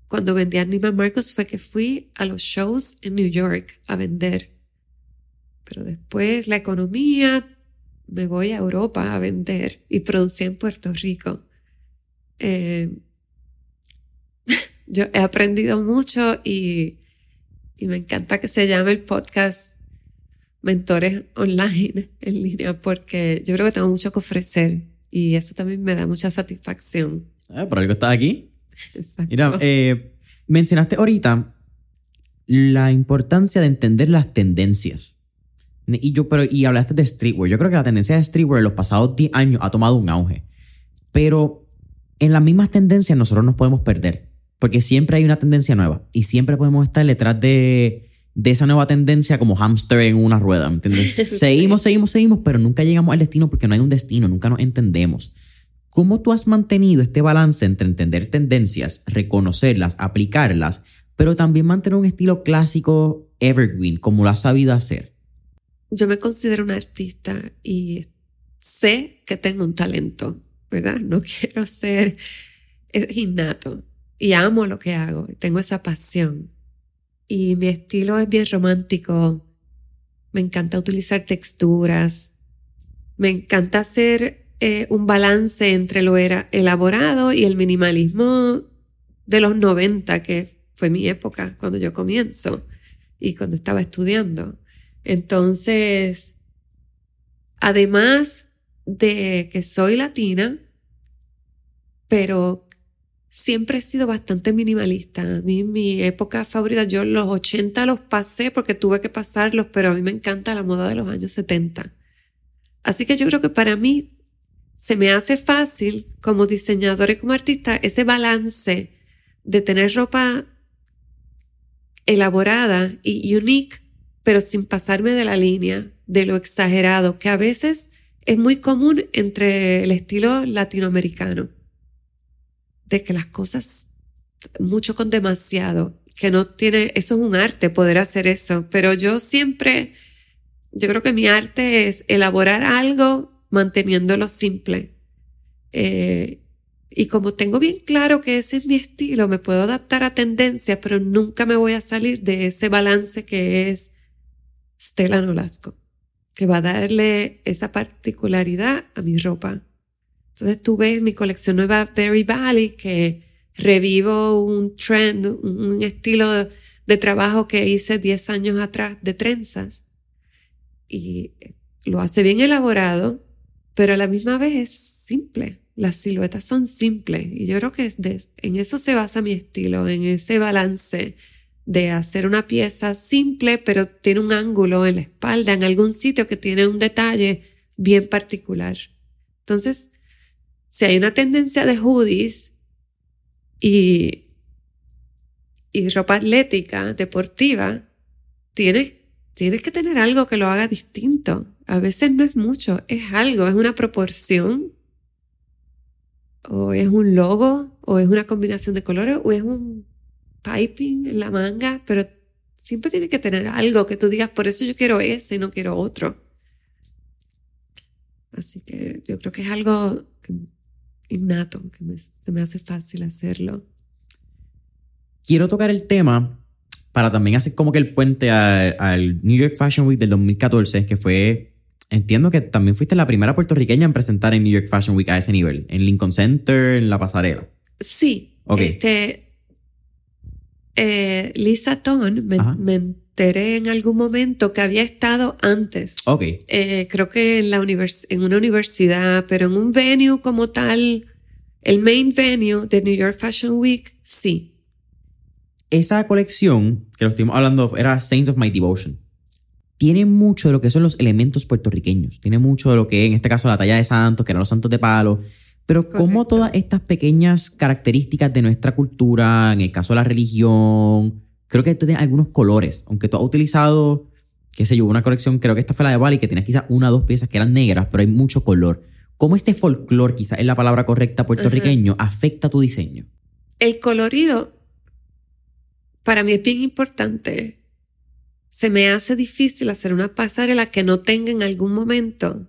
Speaker 1: cuando vendí a Nima Marcos fue que fui a los shows en New York a vender. Pero después la economía, me voy a Europa a vender y producí en Puerto Rico. Eh, yo he aprendido mucho y, y me encanta que se llame el podcast Mentores Online en línea porque yo creo que tengo mucho que ofrecer y eso también me da mucha satisfacción.
Speaker 2: Ah, por algo estás aquí. Exacto. Mira, eh, mencionaste ahorita la importancia de entender las tendencias. Y, yo, pero, y hablaste de streetwear. Yo creo que la tendencia de streetwear en los pasados 10 años ha tomado un auge. Pero en las mismas tendencias nosotros nos podemos perder, porque siempre hay una tendencia nueva y siempre podemos estar detrás de, de esa nueva tendencia como hámster en una rueda, ¿entiendes? Seguimos, seguimos, seguimos, pero nunca llegamos al destino porque no hay un destino, nunca nos entendemos. ¿Cómo tú has mantenido este balance entre entender tendencias, reconocerlas, aplicarlas, pero también mantener un estilo clásico evergreen como lo has sabido hacer?
Speaker 1: Yo me considero una artista y sé que tengo un talento ¿verdad? No quiero ser, es innato y amo lo que hago, tengo esa pasión. Y mi estilo es bien romántico, me encanta utilizar texturas, me encanta hacer eh, un balance entre lo era elaborado y el minimalismo de los 90, que fue mi época cuando yo comienzo y cuando estaba estudiando. Entonces, además de que soy latina, pero siempre he sido bastante minimalista. A mí mi época favorita, yo los 80 los pasé porque tuve que pasarlos, pero a mí me encanta la moda de los años 70. Así que yo creo que para mí se me hace fácil como diseñador y como artista ese balance de tener ropa elaborada y unique, pero sin pasarme de la línea, de lo exagerado, que a veces es muy común entre el estilo latinoamericano que las cosas, mucho con demasiado, que no tiene, eso es un arte poder hacer eso, pero yo siempre, yo creo que mi arte es elaborar algo manteniéndolo simple. Eh, y como tengo bien claro que ese es mi estilo, me puedo adaptar a tendencias, pero nunca me voy a salir de ese balance que es Stella Nolasco, que va a darle esa particularidad a mi ropa. Entonces tú ves mi colección nueva Berry Valley, que revivo un trend, un estilo de, trabajo que hice 10 años atrás de trenzas. Y lo hace bien elaborado, pero a la misma vez es simple. Las siluetas son simples y yo creo que es en eso se basa mi estilo, en ese balance de hacer una pieza simple, pero tiene un ángulo en la espalda, en algún sitio que tiene un detalle bien particular. Entonces, si hay una tendencia de hoodies y, y ropa atlética, deportiva, tienes, tienes que tener algo que lo haga distinto. A veces no es mucho, es algo, es una proporción, o es un logo, o es una combinación de colores, o es un piping en la manga, pero siempre tiene que tener algo que tú digas, por eso yo quiero ese y no quiero otro. Así que yo creo que es algo innato, que se me hace fácil hacerlo.
Speaker 2: Quiero tocar el tema para también hacer como que el puente al New York Fashion Week del 2014, que fue, entiendo que también fuiste la primera puertorriqueña en presentar en New York Fashion Week a ese nivel, en Lincoln Center, en la pasarela.
Speaker 1: Sí. Este, eh, Lisa Tone me, enteré en algún momento que había estado antes.
Speaker 2: Ok.
Speaker 1: Eh, creo que en, la en una universidad, pero en un venue como tal, el main venue de New York Fashion Week, sí.
Speaker 2: Esa colección que lo estuvimos hablando era Saints of My Devotion. Tiene mucho de lo que son los elementos puertorriqueños. Tiene mucho de lo que, en este caso, la talla de santos, que eran los santos de palo. Pero como todas estas pequeñas características de nuestra cultura, en el caso de la religión, creo que tú tienes algunos colores, aunque tú has utilizado, qué sé yo, una colección, creo que esta fue la de Bali, que tenía quizás una o dos piezas que eran negras, pero hay mucho color. ¿Cómo este folclore, quizás es la palabra correcta puertorriqueño, afecta tu diseño?
Speaker 1: El colorido, para mí es bien importante. Se me hace difícil hacer una pasarela que no tenga en algún momento.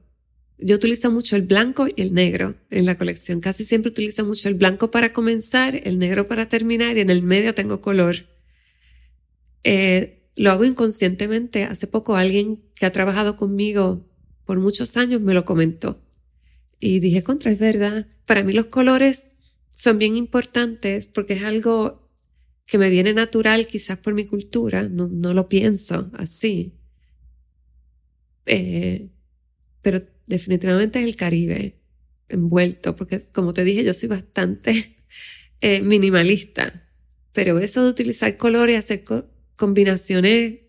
Speaker 1: Yo utilizo mucho el blanco y el negro en la colección. Casi siempre utilizo mucho el blanco para comenzar, el negro para terminar y en el medio tengo color. Eh, lo hago inconscientemente. Hace poco alguien que ha trabajado conmigo por muchos años me lo comentó. Y dije, contra, es verdad. Para mí los colores son bien importantes porque es algo que me viene natural quizás por mi cultura. No, no lo pienso así. Eh, pero definitivamente es el Caribe envuelto, porque como te dije, yo soy bastante eh, minimalista. Pero eso de utilizar colores, hacer combinaciones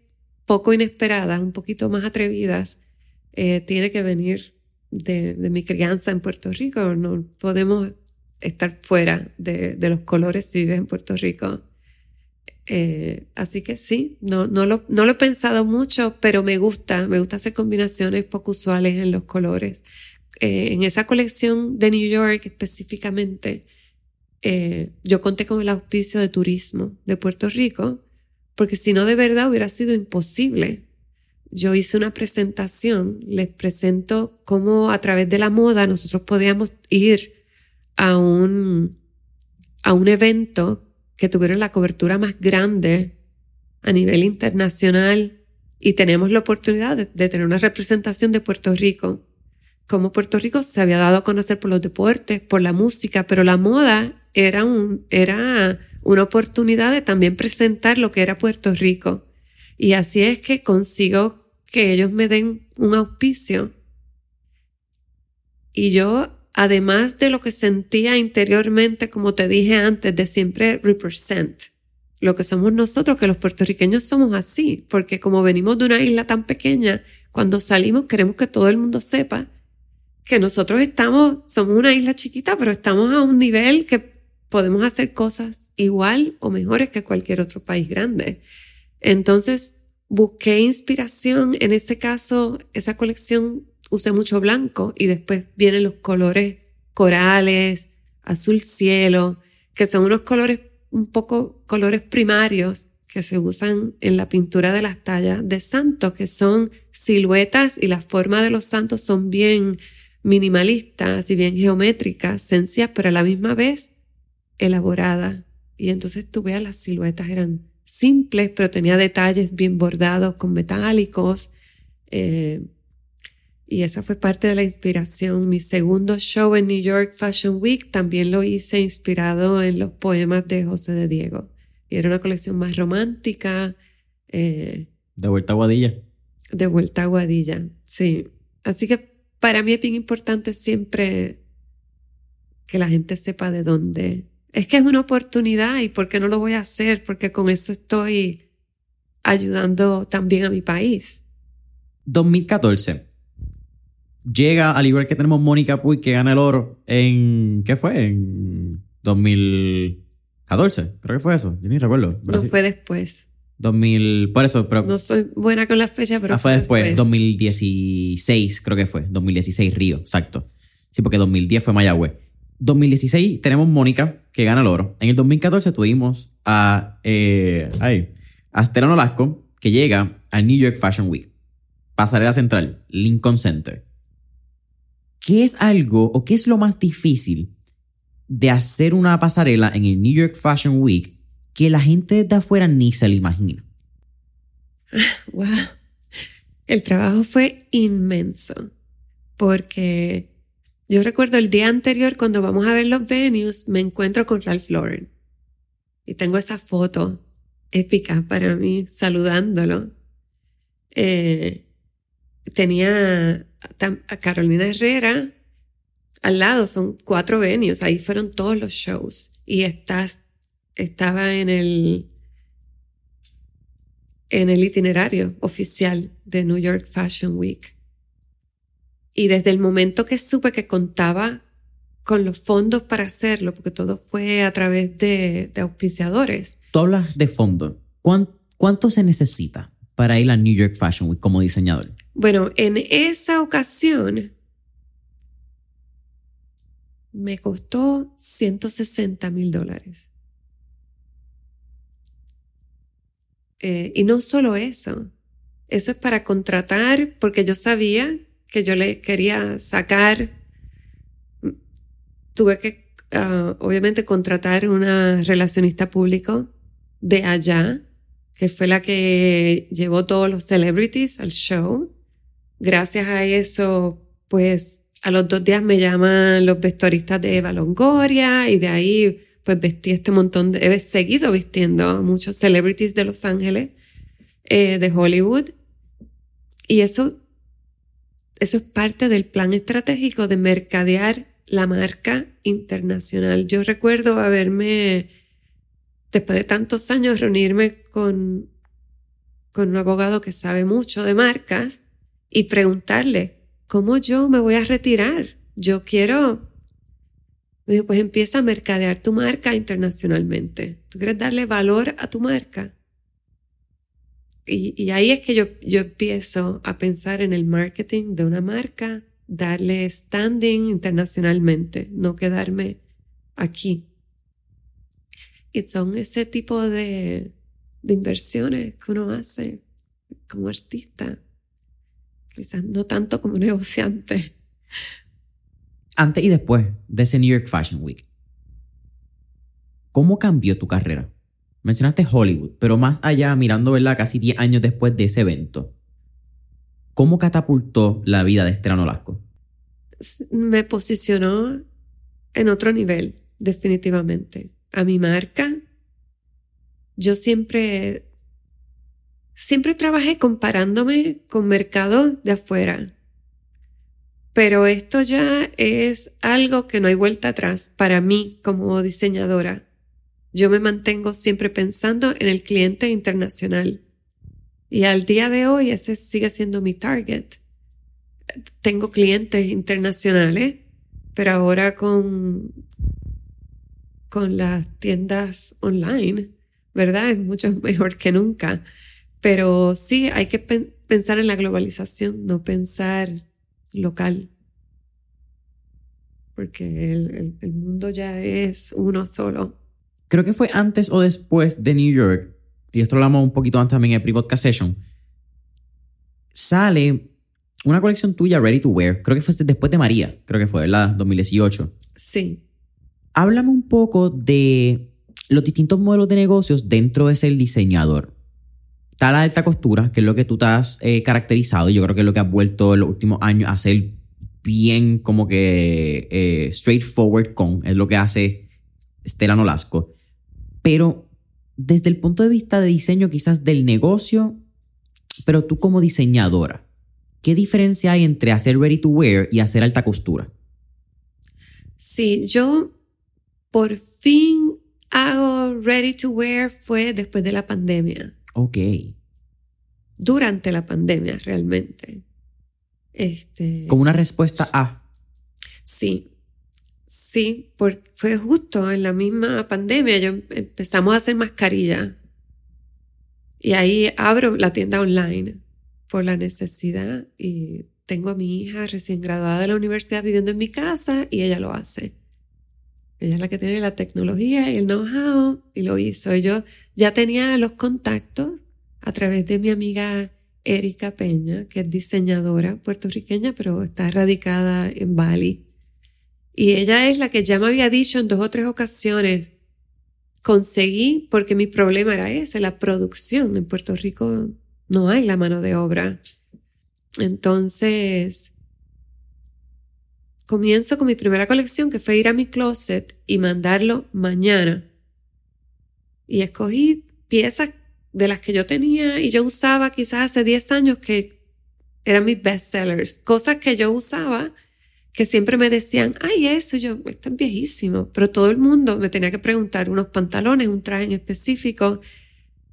Speaker 1: poco inesperadas, un poquito más atrevidas, eh, tiene que venir de, mi crianza en Puerto Rico. No podemos estar fuera de, los colores si vives en Puerto Rico. Eh, así que sí, no, no, lo, no lo he pensado mucho, pero me gusta, me gusta hacer combinaciones poco usuales en los colores. Eh, en esa colección de New York específicamente, yo conté con el auspicio de turismo de Puerto Rico porque si no de verdad hubiera sido imposible. Yo hice una presentación, les presento cómo a través de la moda nosotros podíamos ir a un, a un evento que tuviera la cobertura más grande a nivel internacional y tenemos la oportunidad de, tener una representación de Puerto Rico. como Puerto Rico se había dado a conocer por los deportes, por la música, pero la moda era, un, era una oportunidad de también presentar lo que era Puerto Rico. Y así es que consigo que ellos me den un auspicio. Y yo, además de lo que sentía interiormente, como te dije antes, de siempre represent lo que somos nosotros, que los puertorriqueños somos así, porque como venimos de una isla tan pequeña, cuando salimos queremos que todo el mundo sepa que nosotros estamos, somos una isla chiquita, pero estamos a un nivel que podemos hacer cosas igual o mejores que cualquier otro país grande. Entonces, busqué inspiración. En ese caso, esa colección usé mucho blanco y después vienen los colores corales, azul cielo, que son unos colores un poco colores primarios que se usan en la pintura de las tallas de santos, que son siluetas y la forma de los santos son bien minimalistas y bien geométricas, sencillas, pero a la misma vez elaborada. Y entonces tú veas las siluetas eran simples, pero tenía detalles bien bordados con metálicos. Eh, y esa fue parte de la inspiración. Mi segundo show en New York Fashion Week también lo hice inspirado en los poemas de José de Diego. Y era una colección más romántica.
Speaker 2: Eh, de vuelta a Guadilla.
Speaker 1: De vuelta a Guadilla, sí. Así que para mí es bien importante siempre que la gente sepa de dónde, es que es una oportunidad y ¿por qué no lo voy a hacer? Porque con eso estoy ayudando también a mi país.
Speaker 2: 2014. Llega, al igual que tenemos Mónica Puy, que gana el oro en. ¿Qué fue? En 2014. Creo que fue eso. Yo ni recuerdo.
Speaker 1: No fue después.
Speaker 2: 2000. Por eso, pero.
Speaker 1: No soy buena con la fecha, pero.
Speaker 2: Ah, fue, después. 2016, creo que fue. 2016, Río, exacto. Sí, porque 2010 fue Mayagüez. 2016 tenemos Mónica, que gana el oro. En el 2014 tuvimos a, eh, ay, a Olasco, que llega al New York Fashion Week. Pasarela Central, Lincoln Center. ¿Qué es algo o qué es lo más difícil de hacer una pasarela en el New York Fashion Week que la gente de afuera ni se lo imagina?
Speaker 1: Wow. El trabajo fue inmenso porque yo recuerdo el día anterior cuando vamos a ver los venues, me encuentro con Ralph Lauren. Y tengo esa foto épica para mí, saludándolo. Eh, tenía a Carolina Herrera al lado, son cuatro venues, ahí fueron todos los shows. Y estás, estaba en el, en el itinerario oficial de New York Fashion Week. Y desde el momento que supe que contaba con los fondos para hacerlo, porque todo fue a través de, auspiciadores.
Speaker 2: Tú hablas de fondo. ¿Cuánto se necesita para ir a New York Fashion Week como diseñador?
Speaker 1: Bueno, en esa ocasión me costó 160 mil dólares. Eh, y no solo eso, eso es para contratar, porque yo sabía que yo le quería sacar, tuve que ah, obviamente contratar una relacionista público de allá, que fue la que llevó todos los celebrities al show. Gracias a eso, pues a los dos días me llaman los vestuaristas de Eva Longoria y de ahí pues vestí este montón de, he seguido vistiendo a muchos celebrities de Los Ángeles, eh, de Hollywood. Y eso eso es parte del plan estratégico de mercadear la marca internacional. Yo recuerdo haberme, después de tantos años, reunirme con, con un abogado que sabe mucho de marcas y preguntarle, ¿cómo yo me voy a retirar? Yo quiero... Me dijo, pues empieza a mercadear tu marca internacionalmente. ¿Tú quieres darle valor a tu marca? Y, ahí es que yo, yo empiezo a pensar en el marketing de una marca, darle standing internacionalmente, no quedarme aquí. Y son ese tipo de, de inversiones que uno hace como artista, quizás no tanto como negociante.
Speaker 2: Antes y después de ese New York Fashion Week, ¿cómo cambió tu carrera? Mencionaste Hollywood, pero más allá, mirando, ¿verdad? Casi 10 años después de ese evento, ¿cómo catapultó la vida de Estrano Lasco?
Speaker 1: me posicionó en otro nivel, definitivamente. A mi marca, yo siempre, siempre trabajé comparándome con mercados de afuera. Pero esto ya es algo que no hay vuelta atrás para mí como diseñadora. Yo me mantengo siempre pensando en el cliente internacional. Y al día de hoy ese sigue siendo mi target. Tengo clientes internacionales, pero ahora con, con las tiendas online, ¿verdad? Es mucho mejor que nunca. Pero sí, hay que pensar en la globalización, no pensar local. Porque el, el mundo ya es uno solo.
Speaker 2: Creo que fue antes o después de New York y esto lo hablamos un poquito antes también en el pre-podcast session, sale una colección tuya ready to wear. Creo que fue después de María, creo que fue, ¿verdad? 2018.
Speaker 1: Sí.
Speaker 2: Háblame un poco de los distintos modelos de negocios dentro de ser diseñador. Está la alta costura, que es lo que tú te has eh, caracterizado, yo creo que es lo que has vuelto en los últimos años a ser bien como que eh, straightforward con, es lo que hace Stella Nolasco. Pero desde el punto de vista de diseño quizás del negocio, pero tú como diseñadora, ¿qué diferencia hay entre hacer ready to wear y hacer alta costura?
Speaker 1: Sí, yo por fin hago ready to wear fue después de la pandemia.
Speaker 2: Ok.
Speaker 1: Durante la pandemia, realmente. Este.
Speaker 2: Como una respuesta a.
Speaker 1: Sí, Sí, porque fue justo en la misma pandemia. Yo empezamos a hacer mascarilla. Y ahí abro la tienda online por la necesidad y tengo a mi hija recién graduada de la universidad viviendo en mi casa y ella lo hace. Ella es la que tiene la tecnología y el know-how y lo hizo. Yo ya tenía los contactos a través de mi amiga Erika Peña, que es diseñadora puertorriqueña, pero está radicada en Bali. Y ella es la que ya me había dicho en dos o tres ocasiones, conseguí, porque mi problema era ese, la producción. En Puerto Rico no hay la mano de obra. Entonces, comienzo con mi primera colección, que fue ir a mi closet y mandarlo mañana. Y escogí piezas de las que yo tenía y yo usaba quizás hace 10 años que eran mis bestsellers, cosas que yo usaba que siempre me decían, ay, eso, yo, esto es viejísimo, pero todo el mundo me tenía que preguntar unos pantalones, un traje en específico,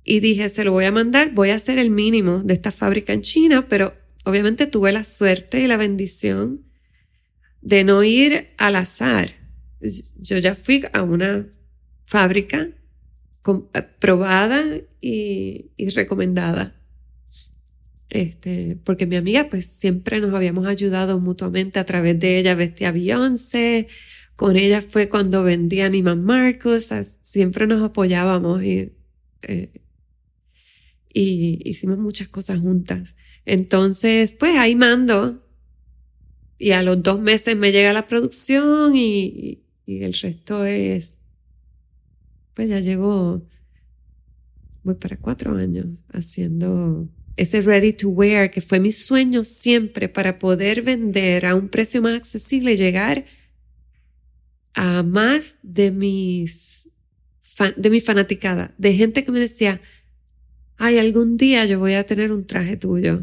Speaker 1: y dije, se lo voy a mandar, voy a hacer el mínimo de esta fábrica en China, pero obviamente tuve la suerte y la bendición de no ir al azar. Yo ya fui a una fábrica probada y, y recomendada. Este, porque mi amiga pues siempre nos habíamos ayudado mutuamente a través de ella vestía Beyoncé, con ella fue cuando vendía Neiman Marcus, siempre nos apoyábamos y, eh, y hicimos muchas cosas juntas. Entonces, pues ahí mando y a los dos meses me llega la producción y, y el resto es, pues ya llevo, voy para cuatro años haciendo ese ready to wear que fue mi sueño siempre para poder vender a un precio más accesible llegar a más de mis de mi fanaticada, de gente que me decía, ay, algún día yo voy a tener un traje tuyo.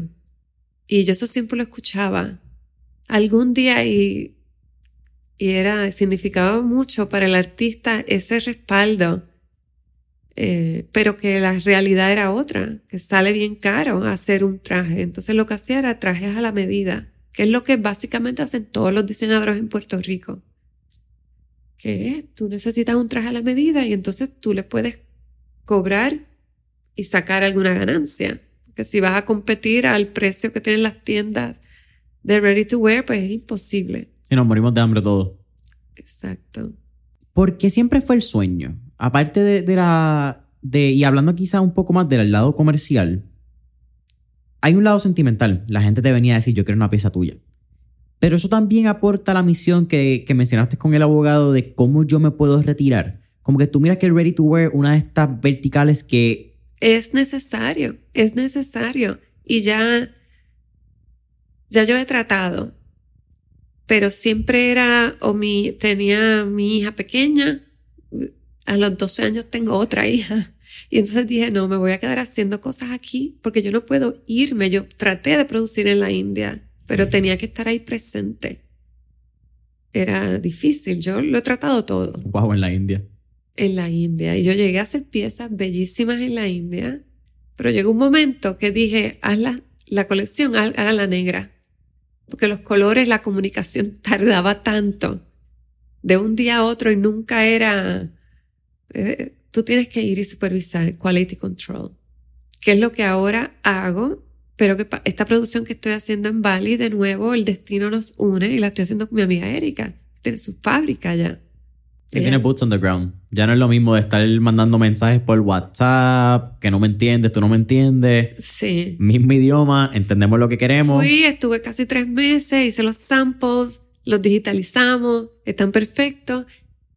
Speaker 1: Y yo eso siempre lo escuchaba. Algún día y, y era, significaba mucho para el artista ese respaldo eh, pero que la realidad era otra, que sale bien caro hacer un traje. Entonces lo que hacía era trajes a la medida, que es lo que básicamente hacen todos los diseñadores en Puerto Rico. Que es, tú necesitas un traje a la medida y entonces tú le puedes cobrar y sacar alguna ganancia. Que si vas a competir al precio que tienen las tiendas de ready to wear, pues es imposible.
Speaker 2: Y nos morimos de hambre todos.
Speaker 1: Exacto.
Speaker 2: Porque siempre fue el sueño aparte de, la. De, y hablando quizá un poco más del lado comercial, hay un lado sentimental. La gente te venía a decir, yo quiero una pieza tuya. Pero eso también aporta la misión que, que mencionaste con el abogado de cómo yo me puedo retirar. Como que tú miras que el Ready to Wear, una de estas verticales que...
Speaker 1: Es necesario, es necesario. Y ya, ya yo he tratado pero siempre era, o mi, tenía mi hija pequeña, a los 12 años tengo otra hija. Y entonces dije, no, me voy a quedar haciendo cosas aquí porque yo no puedo irme. Yo traté de producir en la India, pero tenía que estar ahí presente. Era difícil, yo lo he tratado todo.
Speaker 2: Wow, en la India.
Speaker 1: En la India. Y yo llegué a hacer piezas bellísimas en la India, pero llegó un momento que dije, haz la, la colección, haga la negra. Porque los colores, la comunicación tardaba tanto de un día a otro y nunca era... Eh, tú tienes que ir y supervisar quality control, que es lo que ahora hago, pero que esta producción que estoy haciendo en Bali, de nuevo, el destino nos une y la estoy haciendo con mi amiga Erika, tiene su fábrica ya.
Speaker 2: Y tiene boots on the ground. Ya no es lo mismo de estar mandando mensajes por WhatsApp, que no me entiendes, tú no me entiendes.
Speaker 1: Sí.
Speaker 2: Mismo idioma, entendemos lo que queremos.
Speaker 1: Fui, estuve casi tres meses, hice los samples, los digitalizamos, están perfectos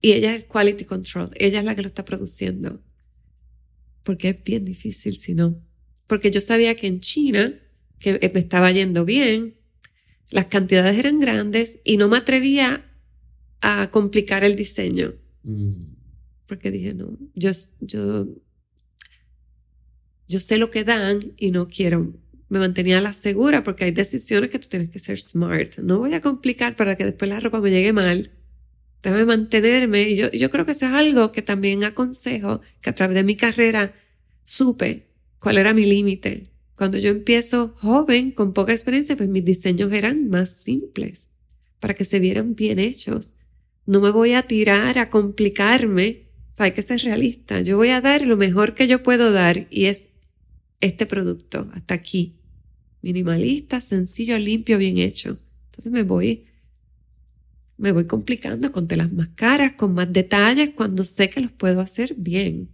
Speaker 1: y ella es el quality control, ella es la que lo está produciendo. Porque es bien difícil si no. Porque yo sabía que en China, que me estaba yendo bien, las cantidades eran grandes y no me atrevía a complicar el diseño. Mm. Porque dije, no, yo, yo, yo sé lo que dan y no quiero. Me mantenía a la segura porque hay decisiones que tú tienes que ser smart. No voy a complicar para que después la ropa me llegue mal Debe mantenerme. Y yo, yo creo que eso es algo que también aconsejo, que a través de mi carrera supe cuál era mi límite. Cuando yo empiezo joven, con poca experiencia, pues mis diseños eran más simples, para que se vieran bien hechos. No me voy a tirar a complicarme. hay que ser realista. Yo voy a dar lo mejor que yo puedo dar y es este producto, hasta aquí. Minimalista, sencillo, limpio, bien hecho. Entonces me voy me voy complicando con telas más caras, con más detalles, cuando sé que los puedo hacer bien.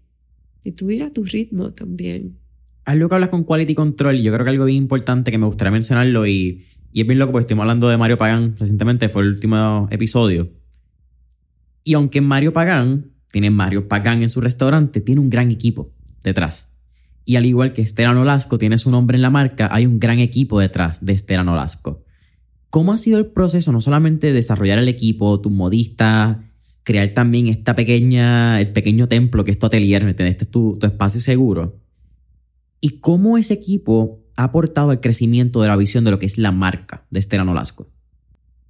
Speaker 1: Y tú ir a tu ritmo también.
Speaker 2: Algo que hablas con Quality Control, yo creo que algo bien importante que me gustaría mencionarlo, y, y es bien loco porque estuvimos hablando de Mario Pagán recientemente, fue el último episodio. Y aunque Mario Pagán tiene Mario Pagán en su restaurante, tiene un gran equipo detrás. Y al igual que Esteban Olasco tiene su nombre en la marca, hay un gran equipo detrás de Esteban Olasco. ¿Cómo ha sido el proceso no solamente de desarrollar el equipo, tus modistas, crear también esta pequeña, el pequeño templo que es tu atelier, Este es tu, espacio seguro? ¿Y cómo ese equipo ha aportado al crecimiento de la visión de lo que es la marca de Estela Nolasco?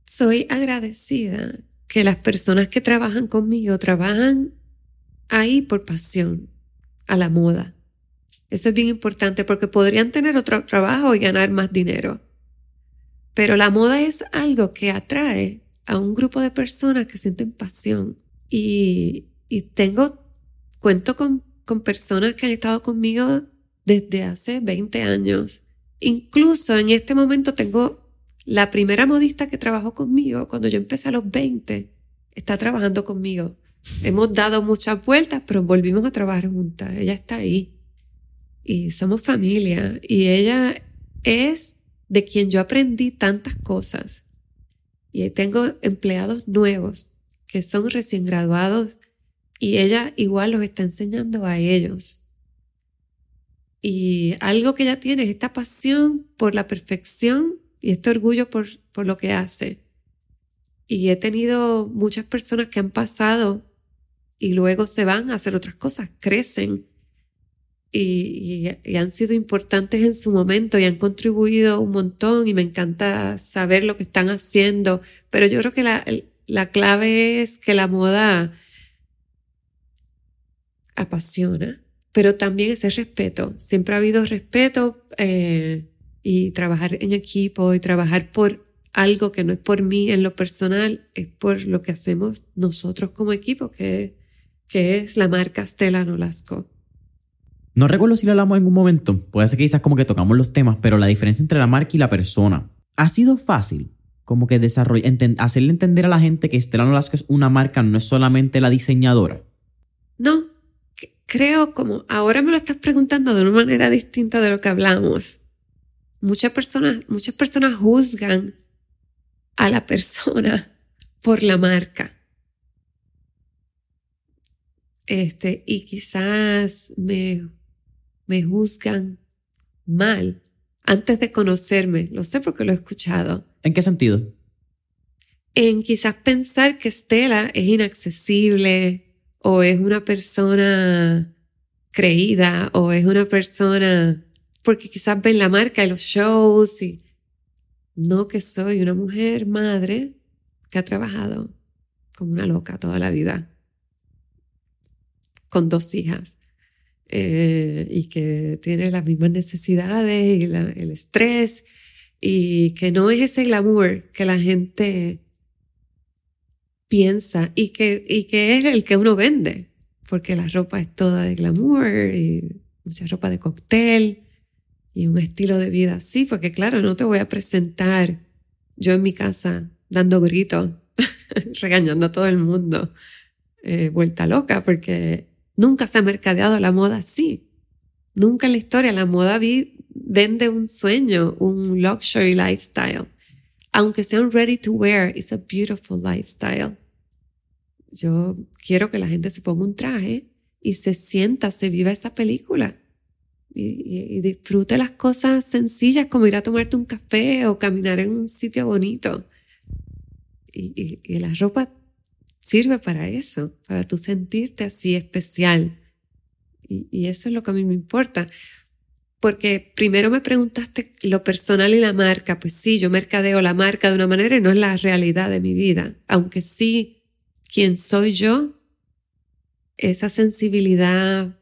Speaker 1: Soy agradecida que las personas que trabajan conmigo trabajan ahí por pasión a la moda. Eso es bien importante porque podrían tener otro trabajo y ganar más dinero. Pero la moda es algo que atrae a un grupo de personas que sienten pasión. Y, tengo, cuento con, con personas que han estado conmigo desde hace 20 años. Incluso en este momento tengo la primera modista que trabajó conmigo cuando yo empecé a los 20, está trabajando conmigo. Hemos dado muchas vueltas, pero volvimos a trabajar juntas. Ella está ahí. Y somos familia. Y ella es de quien yo aprendí tantas cosas. Y tengo empleados nuevos que son recién graduados y ella igual los está enseñando a ellos. Y algo que ella tiene es esta pasión por la perfección y este orgullo por, por lo que hace. Y he tenido muchas personas que han pasado y luego se van a hacer otras cosas, crecen y, han sido importantes en su momento y han contribuido un montón y me encanta saber lo que están haciendo, pero yo creo que la, la clave es que la moda apasiona, pero también ese respeto. Siempre ha habido respeto eh, y trabajar en equipo y trabajar por algo que no es por mí en lo personal, es por lo que hacemos nosotros como equipo, que, que es la marca Stella Nolasco.
Speaker 2: No recuerdo si lo hablamos en un momento, puede ser que quizás como que tocamos los temas, pero la diferencia entre la marca y la persona. ¿Ha sido fácil como que desarrollar, hacerle entender a la gente que Estela Nolasco es una marca, no es solamente la diseñadora?
Speaker 1: No, creo como ahora me lo estás preguntando de una manera distinta de lo que hablamos. Muchas personas, muchas personas juzgan a la persona por la marca. Este, y quizás me me juzgan mal antes de conocerme. Lo sé porque lo he escuchado.
Speaker 2: ¿En qué sentido?
Speaker 1: en quizás pensar que Stella es inaccesible o es una persona creída o es una persona porque quizás ven la marca de los shows y no que soy una mujer madre que ha trabajado como una loca toda la vida con dos hijas eh, y que tiene las mismas necesidades y el estrés y que no es ese glamour que la gente piensa y que, y que es el que uno vende, porque la ropa es toda de glamour y mucha ropa de cóctel y un estilo de vida así, porque claro, no te voy a presentar yo en mi casa dando gritos, regañando a todo el mundo, eh, vuelta loca, porque nunca se ha mercadeado la moda así. Nunca en la historia la moda vende un sueño, un luxury lifestyle. Aunque sea un ready to wear, it's a beautiful lifestyle. Yo quiero que la gente se ponga un traje y se sienta, se viva esa película y, disfrute las cosas sencillas como ir a tomarte un café o caminar en un sitio bonito. Y, y la ropa sirve para eso, para tú sentirte así especial. Y, eso es lo que a mí me importa. Porque primero me preguntaste lo personal y la marca. Pues sí, yo mercadeo la marca de una manera y no es la realidad de mi vida. Aunque sí quién soy yo, esa sensibilidad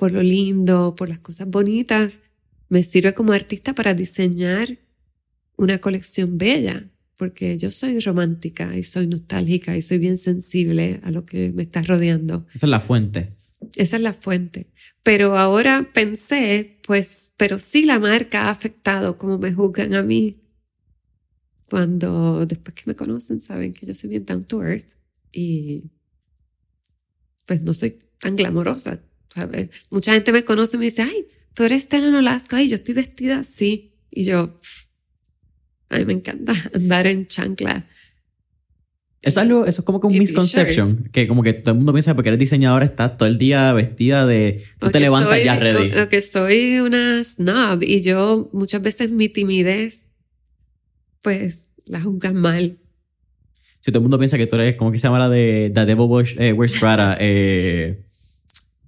Speaker 1: por lo lindo, por las cosas bonitas, me sirve como artista para diseñar una colección bella, porque yo soy romántica y soy nostálgica y soy bien sensible a lo que me está rodeando.
Speaker 2: Esa es la fuente.
Speaker 1: Esa es la fuente. Pero ahora pensé, pues, pero sí la marca ha afectado como me juzgan a mí. Cuando después que me conocen saben que yo soy bien down to earth y pues no soy tan glamorosa, Mucha gente me conoce y me dice, ay, tú eres Stella Nolasco, ay, yo estoy vestida así. Y yo, a mí me encanta andar en chancla.
Speaker 2: Eso es, algo, eso es como que un misconception, que como que todo el mundo piensa porque eres diseñadora estás todo el día vestida de... Tú te levantas ya ready.
Speaker 1: O, que soy una snob y yo muchas veces mi timidez pues la juzgan mal
Speaker 2: si todo el mundo piensa que tú eres, ¿cómo que se llama la de The Devil Wears, Prada? Eh,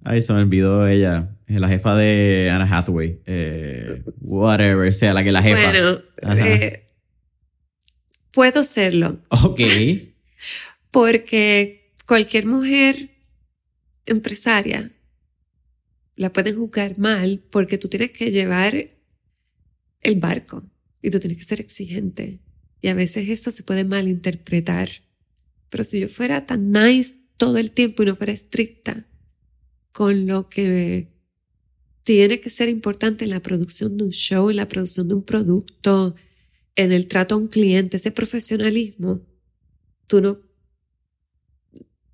Speaker 2: ay, se me olvidó ella, la jefa de Anna Hathaway. Eh, whatever, sea la que la jefa.
Speaker 1: Bueno, eh, puedo serlo.
Speaker 2: Ok.
Speaker 1: Porque cualquier mujer empresaria la pueden juzgar mal porque tú tienes que llevar el barco y tú tienes que ser exigente y a veces eso se puede malinterpretar. Pero si yo fuera tan nice todo el tiempo y no fuera estricta con lo que tiene que ser importante en la producción de un show, en la producción de un producto, en el trato a un cliente, ese profesionalismo, tú no...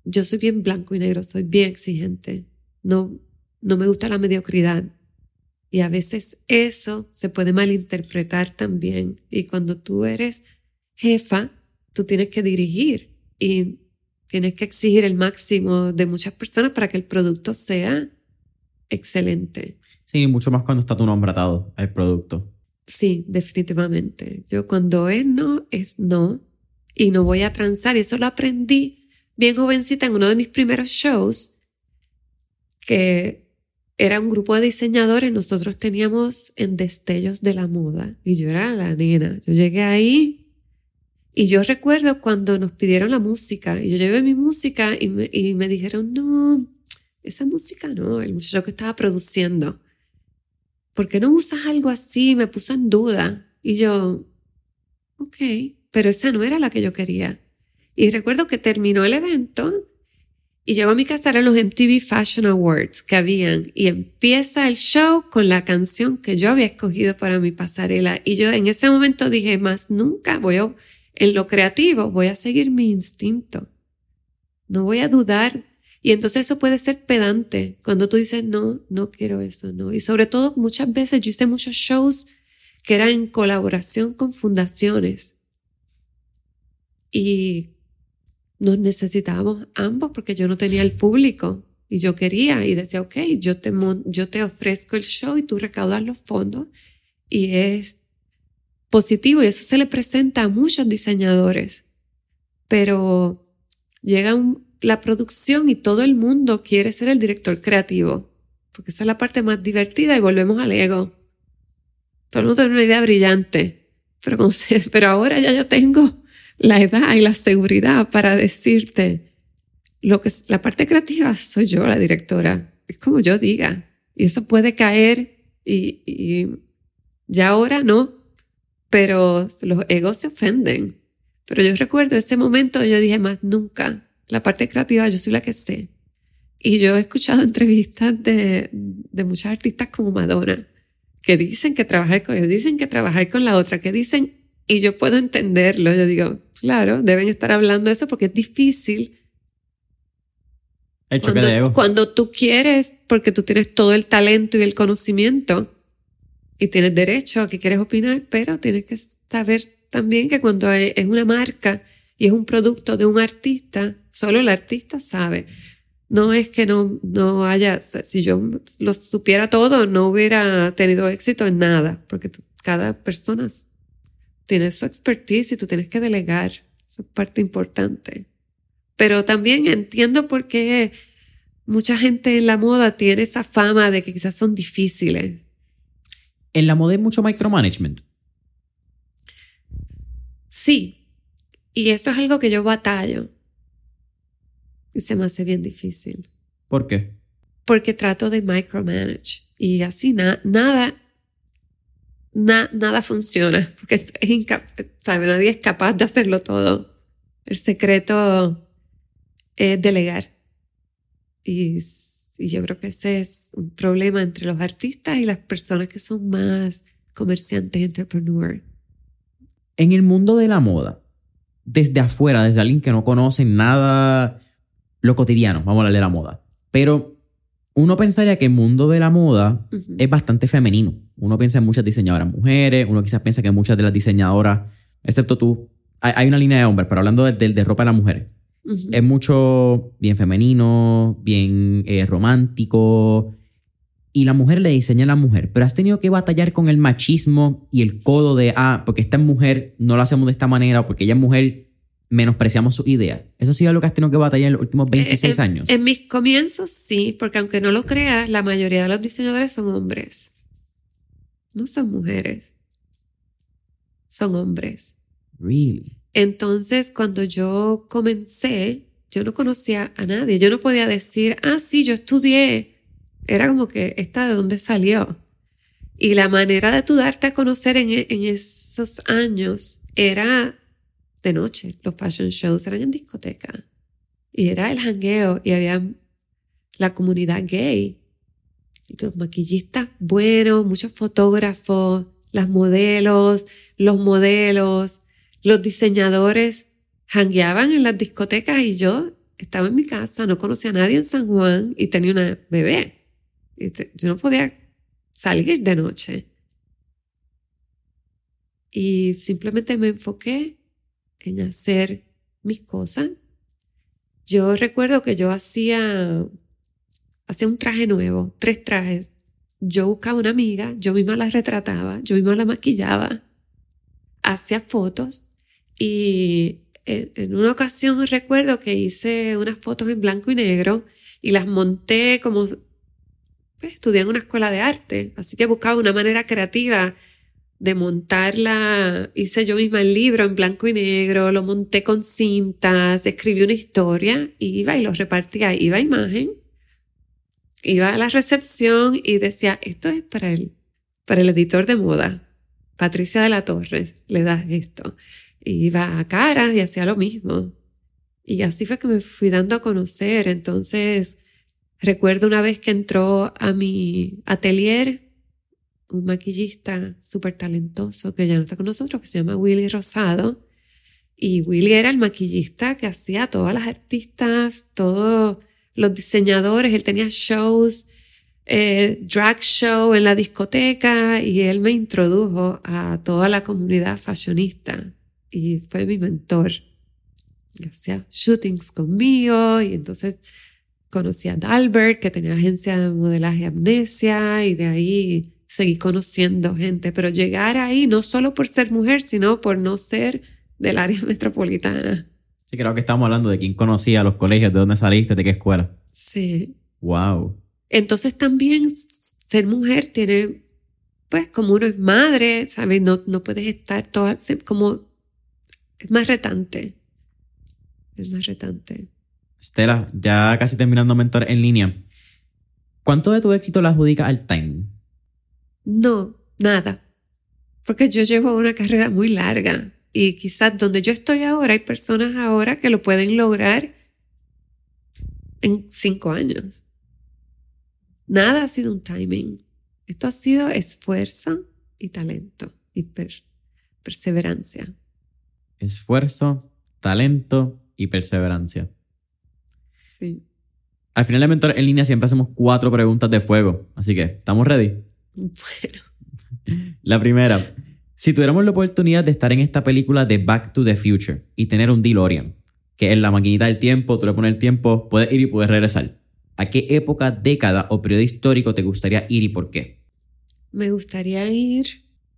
Speaker 1: Yo soy bien blanco y negro, soy bien exigente. No, no me gusta la mediocridad. Y a veces eso se puede malinterpretar también. Y cuando tú eres jefa, tú tienes que dirigir y tienes que exigir el máximo de muchas personas para que el producto sea excelente.
Speaker 2: Sí, mucho más cuando está tu nombre atado al producto.
Speaker 1: Sí, definitivamente. Yo cuando es no, es no. Y no voy a transar. Y eso lo aprendí bien jovencita en uno de mis primeros shows, que era un grupo de diseñadores. Nosotros teníamos en destellos de la moda. Y yo era la nena. Yo llegué ahí y yo recuerdo cuando nos pidieron la música y yo llevé mi música y me, y me dijeron, no, esa música no, el muchacho que estaba produciendo. ¿Por qué no usas algo así? Me puso en duda. Y yo, ok, pero esa no era la que yo quería. Y recuerdo que terminó el evento y llegó a mi casa, eran los MTV Fashion Awards que habían, y empieza el show con la canción que yo había escogido para mi pasarela. Y yo en ese momento dije, más nunca voy a en lo creativo voy a seguir mi instinto. No voy a dudar. Y entonces eso puede ser pedante cuando tú dices, no, no quiero eso, no. Y sobre todo muchas veces yo hice muchos shows que eran en colaboración con fundaciones. Y nos necesitábamos ambos porque yo no tenía el público y yo quería y decía, ok, yo te, yo te ofrezco el show y tú recaudas los fondos y es positivo y eso se le presenta a muchos diseñadores. pero llega la producción y todo el mundo quiere ser el director creativo, porque esa es la parte más divertida y volvemos al ego. Todo el mundo tiene una idea brillante, pero, pero ahora ya yo tengo la edad y la seguridad para decirte lo que es la parte creativa soy yo la directora, es como yo diga, y eso puede caer y, y ya ahora no, pero los egos se ofenden. Pero yo recuerdo ese momento, yo dije más nunca, la parte creativa yo soy la que sé. Y yo he escuchado entrevistas de, de muchas artistas como Madonna, que dicen que trabajar con ellos, dicen que trabajar con la otra, que dicen, y yo puedo entenderlo, yo digo, claro, deben estar hablando de eso porque es difícil.
Speaker 2: El choque
Speaker 1: cuando,
Speaker 2: de ego.
Speaker 1: cuando tú quieres, porque tú tienes todo el talento y el conocimiento, y tienes derecho a que quieres opinar, pero tienes que saber también que cuando es una marca y es un producto de un artista, solo el artista sabe. No es que no, no haya, si yo lo supiera todo, no hubiera tenido éxito en nada, porque cada persona tiene su expertise y tú tienes que delegar. Esa es parte importante. Pero también entiendo por qué mucha gente en la moda tiene esa fama de que quizás son difíciles
Speaker 2: ¿En la moda hay mucho micromanagement?
Speaker 1: Sí. Y eso es algo que yo batallo. Y se me hace bien difícil.
Speaker 2: ¿Por qué?
Speaker 1: Porque trato de micromanage. Y así nada, nada funciona. Porque es nadie es capaz de hacerlo todo. El secreto es delegar. Y y yo creo que ese es un problema entre los artistas y las personas que son más comerciantes, entrepreneur.
Speaker 2: En el mundo de la moda, desde afuera, desde alguien que no conoce nada lo cotidiano, vamos a hablar de la moda. Pero uno pensaría que el mundo de la moda es bastante femenino. Uno piensa en muchas diseñadoras mujeres, uno quizás piensa que muchas de las diseñadoras, excepto tú, hay, una línea de hombres, pero hablando de, de ropa de las mujeres, es mucho bien femenino, bien eh, romántico. Y la mujer le diseña a la mujer, pero has tenido que batallar con el machismo y el codo de, ah, porque esta mujer no lo hacemos de esta manera, porque ella es mujer, menospreciamos su idea. ¿Eso ha sido lo que has tenido que batallar en los últimos 26
Speaker 1: eh,
Speaker 2: años?
Speaker 1: En mis comienzos sí, porque aunque no lo creas, la mayoría de los diseñadores son hombres. No son mujeres. Son hombres.
Speaker 2: Really?
Speaker 1: Entonces, cuando yo comencé, yo no conocía a nadie. Yo no podía decir, ah, sí, yo estudié. Era como que, ¿esta de dónde salió? Y la manera de tú darte a conocer en, en esos años era de noche. Los fashion shows eran en discoteca. Y era el jangueo y había la comunidad gay. Los maquillistas buenos, muchos fotógrafos, las modelos, los modelos los diseñadores hangueaban en las discotecas y yo estaba en mi casa, no conocía a nadie en San Juan y tenía una bebé. yo no podía salir de noche. Y simplemente me enfoqué en hacer mis cosas. Yo recuerdo que yo hacía, hacía un traje nuevo, tres trajes. Yo buscaba una amiga, yo misma la retrataba, yo misma la maquillaba, hacía fotos y en, una ocasión recuerdo que hice unas fotos en blanco y negro y las monté como pues, estudié en una escuela de arte, así que buscaba una manera creativa de montarla. Hice yo misma el libro en blanco y negro, lo monté con cintas, escribí una historia, iba y lo repartía, iba a imagen, iba a la recepción y decía, esto es para el, para el editor de moda, Patricia de la Torres, le das esto iba a caras y hacía lo mismo. Y así fue que me fui dando a conocer. Entonces, recuerdo una vez que entró a mi atelier un maquillista súper talentoso que ya no está con nosotros, que se llama Willy Rosado. Y Willy era el maquillista que hacía a todas las artistas, todos los diseñadores. Él tenía shows, eh, drag show en la discoteca y él me introdujo a toda la comunidad fashionista y fue mi mentor. hacía shootings conmigo y entonces conocí a Dalbert, que tenía agencia de modelaje Amnesia y de ahí seguí conociendo gente, pero llegar ahí no solo por ser mujer, sino por no ser del área metropolitana.
Speaker 2: Sí, creo que estamos hablando de quién conocía los colegios, de dónde saliste, de qué escuela.
Speaker 1: Sí.
Speaker 2: Wow.
Speaker 1: Entonces también ser mujer tiene, pues como uno es madre, ¿sabes? No, no puedes estar toda, como, es más retante. Es más retante.
Speaker 2: Estela, ya casi terminando mentor en línea. ¿Cuánto de tu éxito la adjudica al timing?
Speaker 1: No, nada. Porque yo llevo una carrera muy larga y quizás donde yo estoy ahora hay personas ahora que lo pueden lograr en cinco años. Nada ha sido un timing. Esto ha sido esfuerzo y talento y perseverancia.
Speaker 2: Esfuerzo, talento y perseverancia.
Speaker 1: Sí.
Speaker 2: Al final de Mentor en línea siempre hacemos cuatro preguntas de fuego, así que ¿estamos ready?
Speaker 1: Bueno.
Speaker 2: La primera, si tuviéramos la oportunidad de estar en esta película de Back to the Future y tener un DeLorean, que en la maquinita del tiempo, tú le pones el tiempo, puedes ir y puedes regresar. ¿A qué época, década o periodo histórico te gustaría ir y por qué?
Speaker 1: Me gustaría ir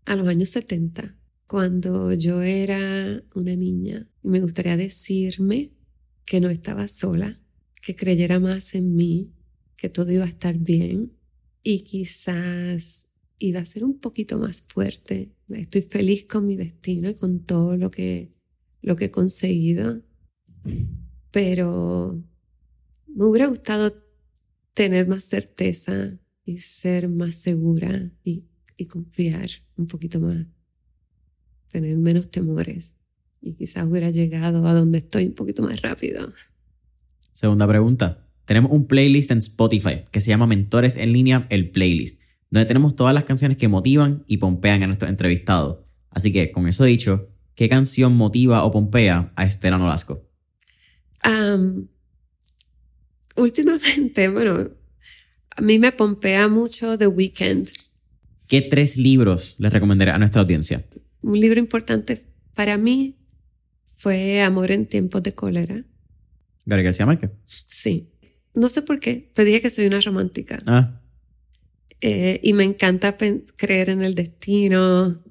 Speaker 1: a los años 70, cuando yo era una niña. Me gustaría decirme que no estaba sola, que creyera más en mí, que todo iba a estar bien y quizás iba a ser un poquito más fuerte. Estoy feliz con mi destino y con todo lo que, lo que he conseguido, pero me hubiera gustado tener más certeza y ser más segura y, y confiar un poquito más, tener menos temores y quizás hubiera llegado a donde estoy un poquito más rápido.
Speaker 2: Segunda pregunta. Tenemos un playlist en Spotify que se llama Mentores en línea, el playlist, donde tenemos todas las canciones que motivan y pompean a nuestros entrevistados. Así que, con eso dicho, ¿qué canción motiva o pompea a Estela Nolasco?
Speaker 1: últimamente, bueno, a mí me pompea mucho The Weeknd.
Speaker 2: ¿Qué tres libros le recomendaré a nuestra audiencia?
Speaker 1: Un libro importante para mí fue Amor en tiempos de cólera
Speaker 2: Gary García Márquez.
Speaker 1: Sí. No sé por qué, te dije que soy una romántica.
Speaker 2: Ah.
Speaker 1: Eh, y me encanta creer en el destino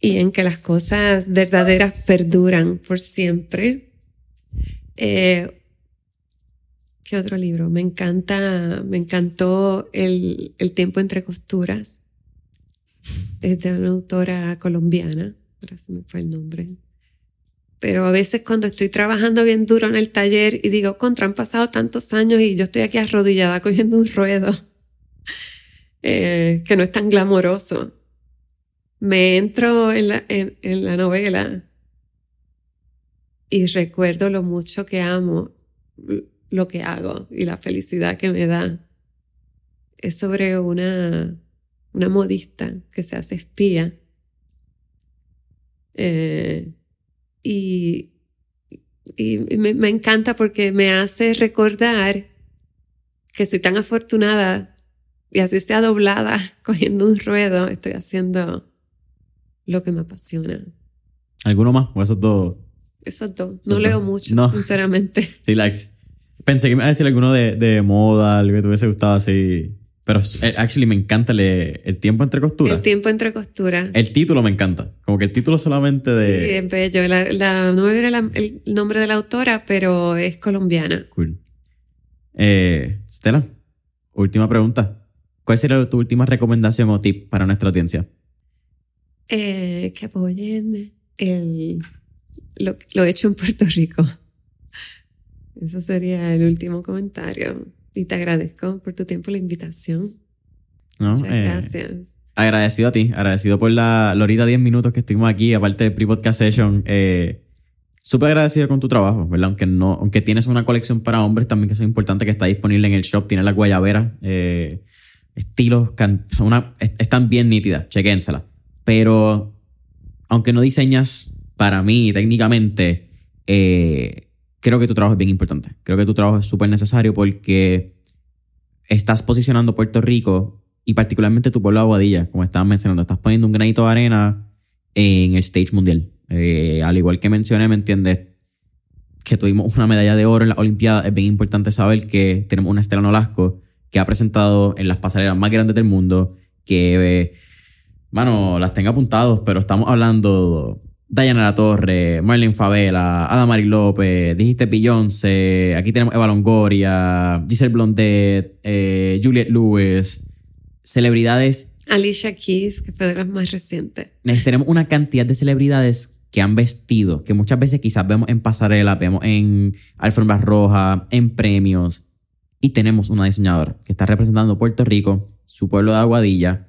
Speaker 1: y en que las cosas verdaderas perduran por siempre. Eh, ¿Qué otro libro? Me encanta, me encantó el, el tiempo entre costuras. Es de una autora colombiana, ahora se me fue el nombre pero a veces cuando estoy trabajando bien duro en el taller y digo, contra, han pasado tantos años y yo estoy aquí arrodillada cogiendo un ruedo, eh, que no es tan glamoroso, me entro en la, en, en la novela y recuerdo lo mucho que amo lo que hago y la felicidad que me da. Es sobre una, una modista que se hace espía. Eh, y, y me, me, encanta porque me hace recordar que soy tan afortunada y así sea doblada cogiendo un ruedo, estoy haciendo lo que me apasiona.
Speaker 2: ¿Alguno más? ¿O esos dos?
Speaker 1: Esos dos. No leo mucho, sinceramente.
Speaker 2: Relax. Pensé que me iba a decir alguno de, de moda, algo que te hubiese gustado así. Pero eh, actually me encanta el, el tiempo entre costuras.
Speaker 1: El tiempo entre costuras.
Speaker 2: El título me encanta. Como que el título solamente de...
Speaker 1: Sí, es bello. La, la, no me viene el nombre de la autora, pero es colombiana.
Speaker 2: Cool. Eh, Stella, última pregunta. ¿Cuál sería tu última recomendación o tip para nuestra audiencia?
Speaker 1: Eh, que apoyen el, lo, lo hecho en Puerto Rico. Eso sería el último comentario. Y te agradezco por tu tiempo la invitación. Muchas eh, gracias.
Speaker 2: Agradecido a ti, agradecido por la, la horita 10 minutos que estuvimos aquí, aparte del pre-podcast session. Eh, Súper agradecido con tu trabajo, ¿verdad? Aunque, no, aunque tienes una colección para hombres, también que es importante que está disponible en el shop. Tiene la guayabera, eh, estilos, una, están bien nítidas, chequénsela. Pero, aunque no diseñas para mí técnicamente, eh, creo que tu trabajo es bien importante. Creo que tu trabajo es súper necesario porque estás posicionando Puerto Rico y particularmente tu pueblo de Aguadilla, como estaban mencionando, estás poniendo un granito de arena en el stage mundial. Eh, al igual que mencioné, ¿me entiendes? Que tuvimos una medalla de oro en la Olimpiada, es bien importante saber que tenemos una Estela Nolasco que ha presentado en las pasarelas más grandes del mundo, que, bueno, las tengo apuntados, pero estamos hablando Diana La Torre, Marlene Favela, Adamari López, dijiste Beyoncé, aquí tenemos Eva Longoria, Giselle Blondet, eh, Juliette Lewis, celebridades.
Speaker 1: Alicia Keys, que fue de las más recientes.
Speaker 2: Tenemos una cantidad de celebridades que han vestido, que muchas veces quizás vemos en pasarela, vemos en alfombras rojas, en premios, y tenemos una diseñadora que está representando Puerto Rico, su pueblo de Aguadilla,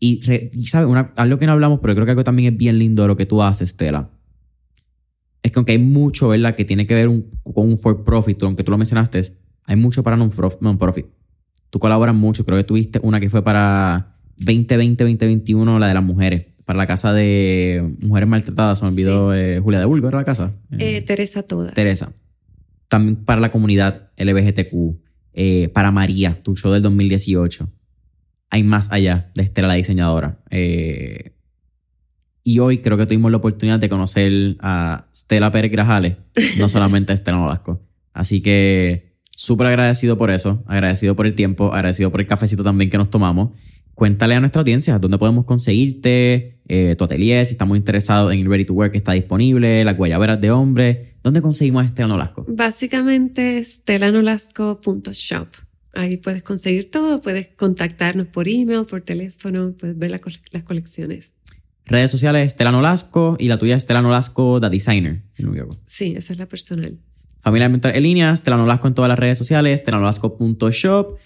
Speaker 2: y, ¿sabes? algo que no hablamos, pero creo que algo también es bien lindo de lo que tú haces, Stella. Es que aunque hay mucho, ¿verdad? Que tiene que ver con un for profit, aunque tú lo mencionaste, hay mucho para non-profit. Tú colaboras mucho. Creo que tuviste una que fue para 2020-2021, la de las mujeres. Para la casa de mujeres maltratadas. Se me olvidó eh, Julia de Bulgo, ¿era la casa?
Speaker 1: Eh, Teresa Todas.
Speaker 2: Teresa. También para la comunidad. Eh, para María, tu show del 2018 hay más allá de Estela la diseñadora. Eh, y hoy creo que tuvimos la oportunidad de conocer a Stella Pérez Grajales, no solamente a Estela Nolasco. Así que súper agradecido por eso, agradecido por el tiempo, agradecido por el cafecito también que nos tomamos. Cuéntale a nuestra audiencia dónde podemos conseguirte, eh, tu atelier, si estamos interesados en el Ready to Work que está disponible, las guayaberas de hombre. ¿Dónde conseguimos a Estela Nolasco?
Speaker 1: Básicamente, estelanolasco.shop. Ahí puedes conseguir todo, puedes contactarnos por email, por teléfono, puedes ver las colecciones.
Speaker 2: Redes sociales, Estela Nolasco y la tuya Estela Nolasco, The Designer.
Speaker 1: Sí, esa es la personal.
Speaker 2: Familia Mentor en línea, Estela Nolasco en todas las redes sociales, estelanolasco.shop.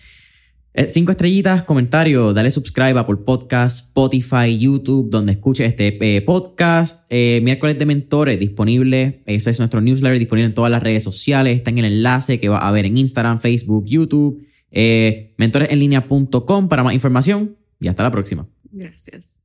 Speaker 2: Eh, cinco estrellitas, comentario, dale subscribe a por podcast, Spotify, YouTube, donde escuche este eh, podcast. Eh, miércoles de mentores disponible. Ese es nuestro newsletter disponible en todas las redes sociales. Está en el enlace que va a ver en Instagram, Facebook, YouTube. Eh, mentoresenlinea.com para más información y hasta la próxima.
Speaker 1: Gracias.